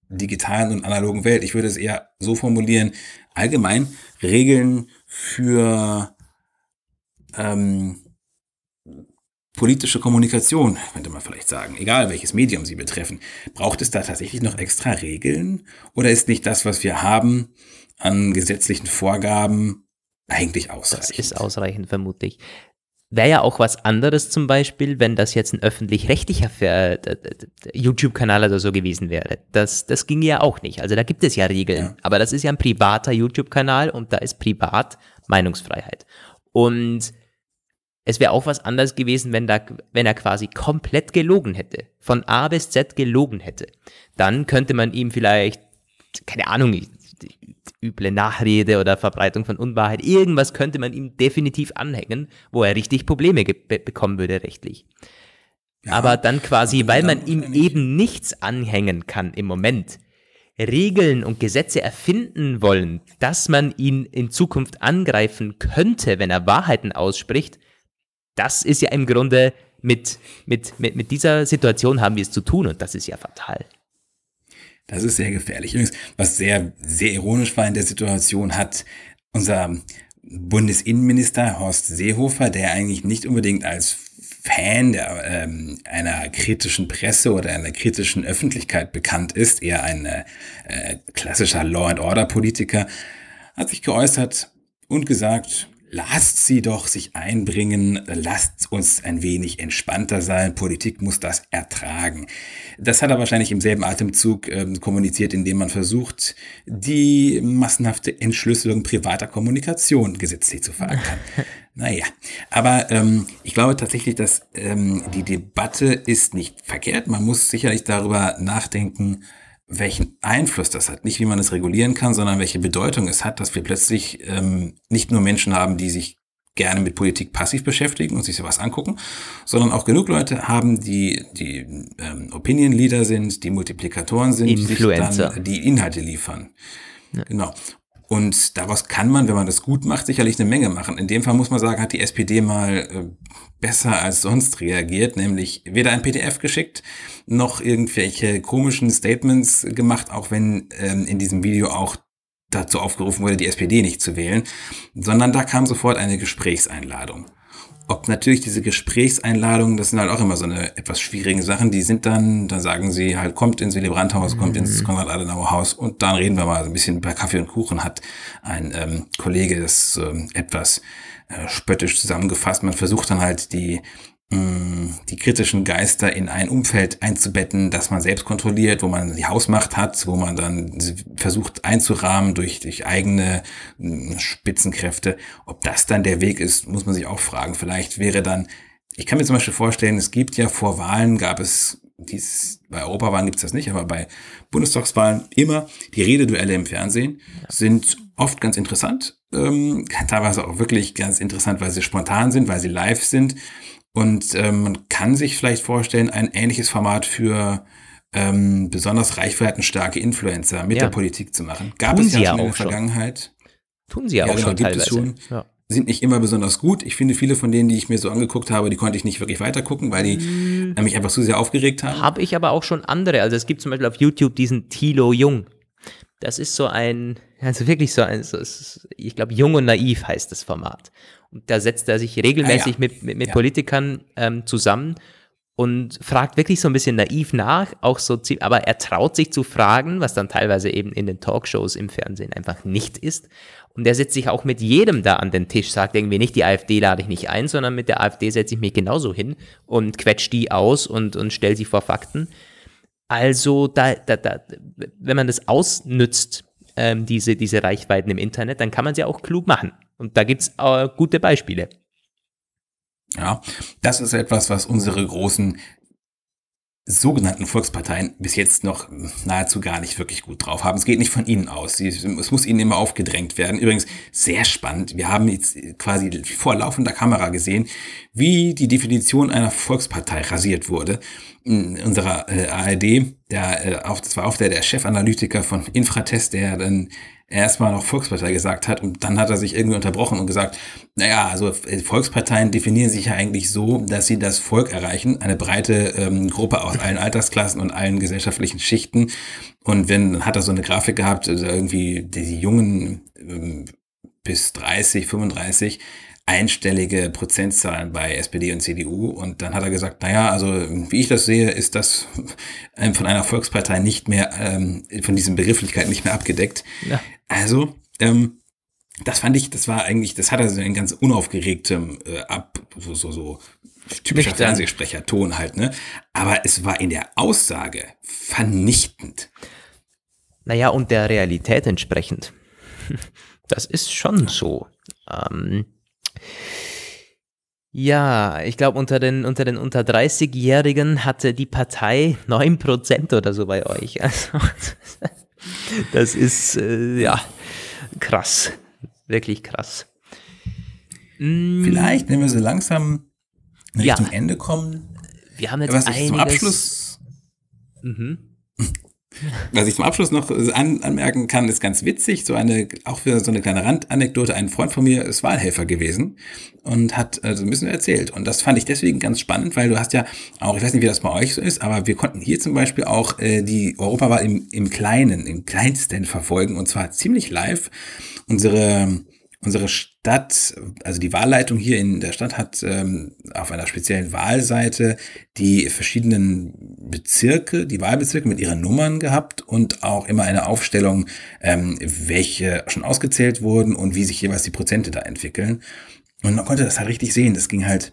digitalen und analogen Welt. Ich würde es eher so formulieren, allgemein Regeln für ähm, politische Kommunikation, könnte man vielleicht sagen, egal welches Medium sie betreffen. Braucht es da tatsächlich noch extra Regeln? Oder ist nicht das, was wir haben an gesetzlichen Vorgaben, eigentlich ausreichend? Das ist ausreichend, vermutlich. Wäre ja auch was anderes zum Beispiel, wenn das jetzt ein öffentlich-rechtlicher YouTube-Kanal oder so gewesen wäre. Das, das ging ja auch nicht. Also da gibt es ja Regeln. Ja. Aber das ist ja ein privater YouTube-Kanal und da ist privat Meinungsfreiheit. Und es wäre auch was anderes gewesen, wenn, da, wenn er quasi komplett gelogen hätte, von A bis Z gelogen hätte. Dann könnte man ihm vielleicht, keine Ahnung, üble Nachrede oder Verbreitung von Unwahrheit, irgendwas könnte man ihm definitiv anhängen, wo er richtig Probleme bekommen würde rechtlich. Ja, Aber dann quasi, weil man ihm eben nichts anhängen kann im Moment, Regeln und Gesetze erfinden wollen, dass man ihn in Zukunft angreifen könnte, wenn er Wahrheiten ausspricht, das ist ja im Grunde mit, mit, mit, mit dieser Situation haben wir es zu tun und das ist ja fatal. Das ist sehr gefährlich. Übrigens, was sehr, sehr ironisch war in der Situation, hat unser Bundesinnenminister Horst Seehofer, der eigentlich nicht unbedingt als Fan der, ähm, einer kritischen Presse oder einer kritischen Öffentlichkeit bekannt ist, eher ein äh, klassischer Law and Order Politiker, hat sich geäußert und gesagt, lasst sie doch sich einbringen, lasst uns ein wenig entspannter sein, Politik muss das ertragen. Das hat er wahrscheinlich im selben Atemzug äh, kommuniziert, indem man versucht, die massenhafte Entschlüsselung privater Kommunikation gesetzlich zu verankern. Naja, aber ähm, ich glaube tatsächlich, dass ähm, die Debatte ist nicht verkehrt. Man muss sicherlich darüber nachdenken, welchen Einfluss das hat. Nicht wie man es regulieren kann, sondern welche Bedeutung es hat, dass wir plötzlich ähm, nicht nur Menschen haben, die sich gerne mit Politik passiv beschäftigen und sich sowas angucken, sondern auch genug Leute haben, die die ähm, Opinion Leader sind, die Multiplikatoren sind, Influencer. Die, dann die Inhalte liefern. Ja. Genau. Und daraus kann man, wenn man das gut macht, sicherlich eine Menge machen. In dem Fall muss man sagen, hat die SPD mal äh, besser als sonst reagiert, nämlich weder ein PDF geschickt, noch irgendwelche komischen Statements gemacht, auch wenn ähm, in diesem Video auch dazu aufgerufen wurde, die SPD nicht zu wählen, sondern da kam sofort eine Gesprächseinladung. Ob natürlich diese Gesprächseinladungen, das sind halt auch immer so eine etwas schwierige Sachen, die sind dann, da sagen sie halt, kommt ins Willy Brandt-Haus, kommt ins mhm. Konrad-Adenauer-Haus und dann reden wir mal so ein bisschen bei Kaffee und Kuchen, hat ein ähm, Kollege das ähm, etwas äh, spöttisch zusammengefasst. Man versucht dann halt die die kritischen Geister in ein Umfeld einzubetten, das man selbst kontrolliert, wo man die Hausmacht hat, wo man dann versucht einzurahmen durch, durch eigene Spitzenkräfte. Ob das dann der Weg ist, muss man sich auch fragen. Vielleicht wäre dann, ich kann mir zum Beispiel vorstellen, es gibt ja vor Wahlen, gab es dies, bei Europawahlen gibt es das nicht, aber bei Bundestagswahlen immer die Rededuelle im Fernsehen sind oft ganz interessant, ähm, teilweise auch wirklich ganz interessant, weil sie spontan sind, weil sie live sind und ähm, man kann sich vielleicht vorstellen, ein ähnliches Format für ähm, besonders reichweitenstarke Influencer mit ja. der Politik zu machen. Gab Tun es ja schon in der Vergangenheit. Tun sie ja, ja auch genau, schon gibt teilweise. Es schon. Ja. sind nicht immer besonders gut. Ich finde, viele von denen, die ich mir so angeguckt habe, die konnte ich nicht wirklich weitergucken, weil die mm. mich einfach zu sehr aufgeregt haben. Habe ich aber auch schon andere. Also es gibt zum Beispiel auf YouTube diesen Tilo Jung. Das ist so ein, also wirklich so ein, so, ich glaube, Jung und Naiv heißt das Format. Und da setzt er sich regelmäßig ah, ja. mit, mit, mit ja. Politikern ähm, zusammen und fragt wirklich so ein bisschen naiv nach, auch so, aber er traut sich zu fragen, was dann teilweise eben in den Talkshows im Fernsehen einfach nicht ist. Und er setzt sich auch mit jedem da an den Tisch, sagt irgendwie nicht, die AfD lade ich nicht ein, sondern mit der AfD setze ich mich genauso hin und quetscht die aus und, und stelle sie vor Fakten. Also, da, da, da, wenn man das ausnützt, ähm, diese, diese Reichweiten im Internet, dann kann man sie auch klug machen. Und da gibt's äh, gute Beispiele. Ja, das ist etwas, was unsere großen sogenannten Volksparteien bis jetzt noch nahezu gar nicht wirklich gut drauf haben. Es geht nicht von ihnen aus. Es muss ihnen immer aufgedrängt werden. Übrigens sehr spannend. Wir haben jetzt quasi vor laufender Kamera gesehen, wie die Definition einer Volkspartei rasiert wurde. In unserer äh, ARD, der, äh, auch, das war auch der, der Chefanalytiker von Infratest, der dann erstmal noch Volkspartei gesagt hat und dann hat er sich irgendwie unterbrochen und gesagt, naja, also äh, Volksparteien definieren sich ja eigentlich so, dass sie das Volk erreichen, eine breite ähm, Gruppe aus allen Altersklassen und allen gesellschaftlichen Schichten. Und wenn, hat er so eine Grafik gehabt, also irgendwie die Jungen ähm, bis 30, 35, einstellige Prozentzahlen bei SPD und CDU. Und dann hat er gesagt, naja, also wie ich das sehe, ist das von einer Volkspartei nicht mehr, ähm, von diesen Begrifflichkeiten nicht mehr abgedeckt. Ja. Also, ähm, das fand ich, das war eigentlich, das hat er so in ganz unaufgeregtem äh, ab, so, so, so typischer Nüchtern. Fernsehsprecherton halt, ne? Aber es war in der Aussage vernichtend. Naja, und der Realität entsprechend. Das ist schon so. Ähm, ja, ich glaube, unter den, unter den unter 30-Jährigen hatte die Partei 9% oder so bei euch. Also, das ist, äh, ja, krass. Wirklich krass. Mm. Vielleicht, wenn wir so langsam Richtung ja. Ende kommen. Wir haben jetzt was einiges. Zum Abschluss. Mhm. Was ich zum Abschluss noch an, anmerken kann, ist ganz witzig, so eine, auch für so eine kleine Randanekdote, ein Freund von mir ist Wahlhelfer gewesen und hat äh, so ein bisschen erzählt. Und das fand ich deswegen ganz spannend, weil du hast ja auch, ich weiß nicht, wie das bei euch so ist, aber wir konnten hier zum Beispiel auch äh, die Europawahl im, im Kleinen, im Kleinsten verfolgen und zwar ziemlich live. Unsere Unsere Stadt, also die Wahlleitung hier in der Stadt hat ähm, auf einer speziellen Wahlseite die verschiedenen Bezirke, die Wahlbezirke mit ihren Nummern gehabt und auch immer eine Aufstellung, ähm, welche schon ausgezählt wurden und wie sich jeweils die Prozente da entwickeln. Und man konnte das halt richtig sehen. Das ging halt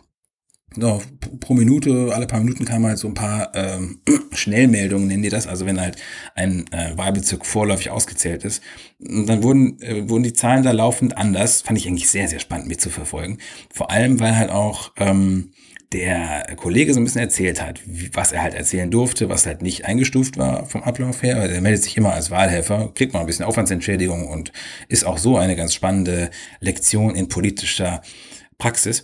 so, pro Minute, alle paar Minuten kamen halt so ein paar ähm, Schnellmeldungen, nennen die das, also wenn halt ein äh, Wahlbezirk vorläufig ausgezählt ist. Und dann wurden, äh, wurden die Zahlen da laufend anders. Fand ich eigentlich sehr, sehr spannend mitzuverfolgen. Vor allem, weil halt auch ähm, der Kollege so ein bisschen erzählt hat, wie, was er halt erzählen durfte, was halt nicht eingestuft war vom Ablauf her. Also er meldet sich immer als Wahlhelfer, kriegt mal ein bisschen Aufwandsentschädigung und ist auch so eine ganz spannende Lektion in politischer Praxis.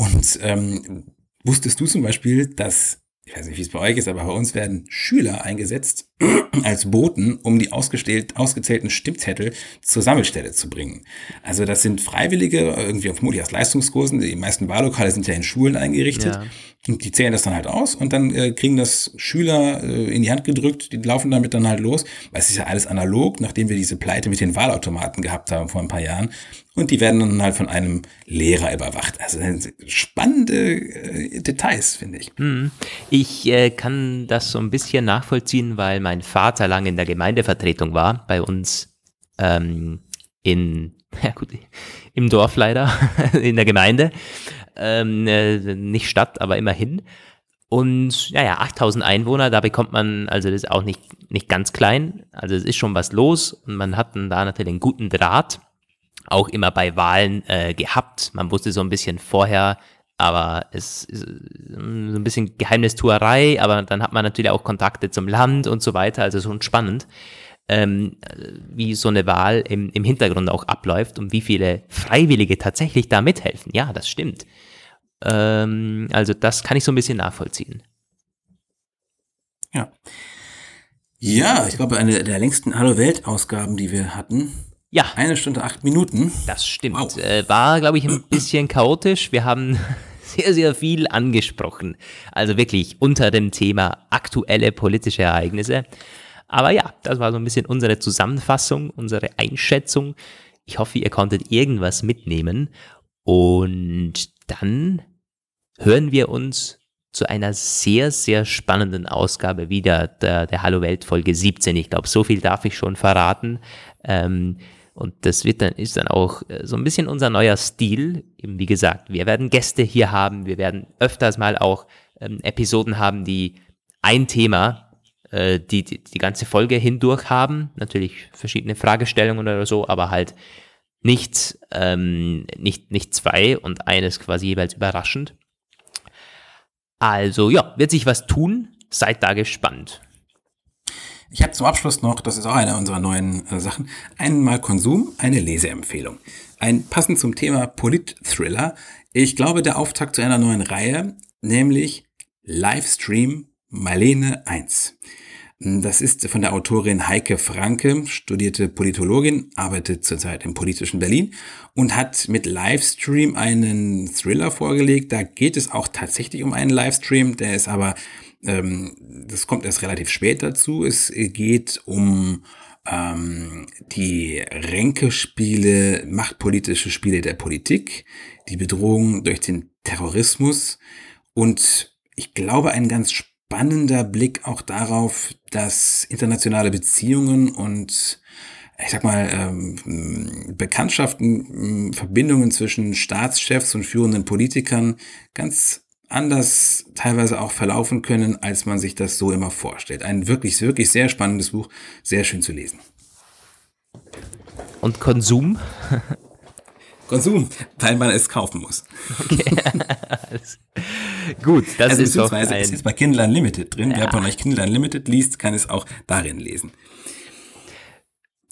Und ähm, wusstest du zum Beispiel, dass, ich weiß nicht, wie es bei euch ist, aber bei uns werden Schüler eingesetzt als Boten, um die ausgezählten Stimmzettel zur Sammelstelle zu bringen. Also das sind Freiwillige, irgendwie vermutlich aus Leistungskursen. Die meisten Wahllokale sind ja in Schulen eingerichtet. Ja. Und die zählen das dann halt aus und dann äh, kriegen das Schüler äh, in die Hand gedrückt, die laufen damit dann halt los. Weil es ist ja alles analog, nachdem wir diese Pleite mit den Wahlautomaten gehabt haben vor ein paar Jahren. Und die werden dann halt von einem Lehrer überwacht. Also spannende äh, Details, finde ich. Hm. Ich äh, kann das so ein bisschen nachvollziehen, weil mein Vater lange in der Gemeindevertretung war, bei uns ähm, in, ja gut, im Dorf leider, in der Gemeinde ähm, äh, nicht Stadt, aber immerhin. Und ja, ja, 8000 Einwohner, da bekommt man, also das ist auch nicht, nicht ganz klein, also es ist schon was los und man hat dann da natürlich einen guten Draht, auch immer bei Wahlen äh, gehabt. Man wusste so ein bisschen vorher, aber es ist äh, so ein bisschen Geheimnistuerei, aber dann hat man natürlich auch Kontakte zum Land und so weiter, also schon spannend ähm, wie so eine Wahl im, im Hintergrund auch abläuft und wie viele Freiwillige tatsächlich da mithelfen. Ja, das stimmt. Ähm, also das kann ich so ein bisschen nachvollziehen. Ja. Ja, ich glaube, eine der längsten Hallo-Welt-Ausgaben, die wir hatten, Ja. Eine Stunde, acht Minuten. Das stimmt. Wow. Äh, war, glaube ich, ein bisschen chaotisch. Wir haben sehr, sehr viel angesprochen. Also wirklich unter dem Thema aktuelle politische Ereignisse. Aber ja, das war so ein bisschen unsere Zusammenfassung, unsere Einschätzung. Ich hoffe, ihr konntet irgendwas mitnehmen. Und dann hören wir uns zu einer sehr, sehr spannenden Ausgabe wieder der, der Hallo Welt Folge 17. Ich glaube, so viel darf ich schon verraten. Ähm, und das wird dann, ist dann auch äh, so ein bisschen unser neuer Stil. Eben wie gesagt, wir werden Gäste hier haben. Wir werden öfters mal auch ähm, Episoden haben, die ein Thema, äh, die, die die ganze Folge hindurch haben. Natürlich verschiedene Fragestellungen oder so, aber halt nicht, ähm, nicht, nicht zwei und eines quasi jeweils überraschend. Also ja, wird sich was tun. Seid da gespannt. Ich habe zum Abschluss noch, das ist auch eine unserer neuen äh, Sachen, einmal Konsum, eine Leseempfehlung. Ein passend zum Thema Polit-Thriller. Ich glaube, der Auftakt zu einer neuen Reihe, nämlich Livestream Marlene 1. Das ist von der Autorin Heike Franke, studierte Politologin, arbeitet zurzeit im politischen Berlin und hat mit Livestream einen Thriller vorgelegt. Da geht es auch tatsächlich um einen Livestream, der ist aber, ähm, das kommt erst relativ spät dazu. Es geht um ähm, die Ränkespiele, machtpolitische Spiele der Politik, die Bedrohung durch den Terrorismus und ich glaube, ein ganz spannender Blick auch darauf, dass internationale Beziehungen und ich sag mal, ähm, Bekanntschaften, ähm, Verbindungen zwischen Staatschefs und führenden Politikern ganz anders teilweise auch verlaufen können, als man sich das so immer vorstellt. Ein wirklich, wirklich sehr spannendes Buch, sehr schön zu lesen. Und Konsum? Konsum, weil man es kaufen muss. Okay. Gut, das also ist doch ein... Es ist bei Kindle Unlimited drin. Ja. Wer von euch Kindle Unlimited liest, kann es auch darin lesen.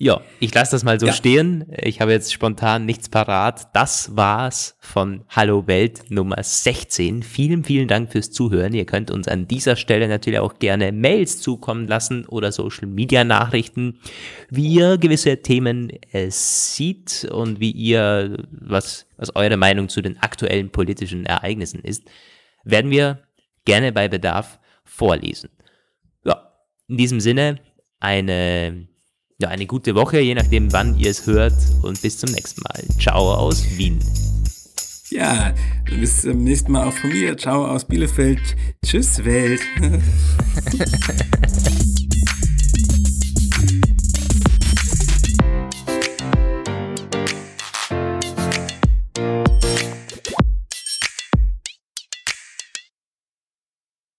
Ja, ich lasse das mal so ja. stehen. Ich habe jetzt spontan nichts parat. Das war's von Hallo Welt Nummer 16. Vielen, vielen Dank fürs Zuhören. Ihr könnt uns an dieser Stelle natürlich auch gerne Mails zukommen lassen oder Social Media Nachrichten, wie ihr gewisse Themen äh, sieht und wie ihr, was, was eure Meinung zu den aktuellen politischen Ereignissen ist, werden wir gerne bei Bedarf vorlesen. Ja, in diesem Sinne eine ja, eine gute Woche, je nachdem, wann ihr es hört. Und bis zum nächsten Mal. Ciao aus Wien. Ja, bis zum nächsten Mal auch von mir. Ciao aus Bielefeld. Tschüss, Welt.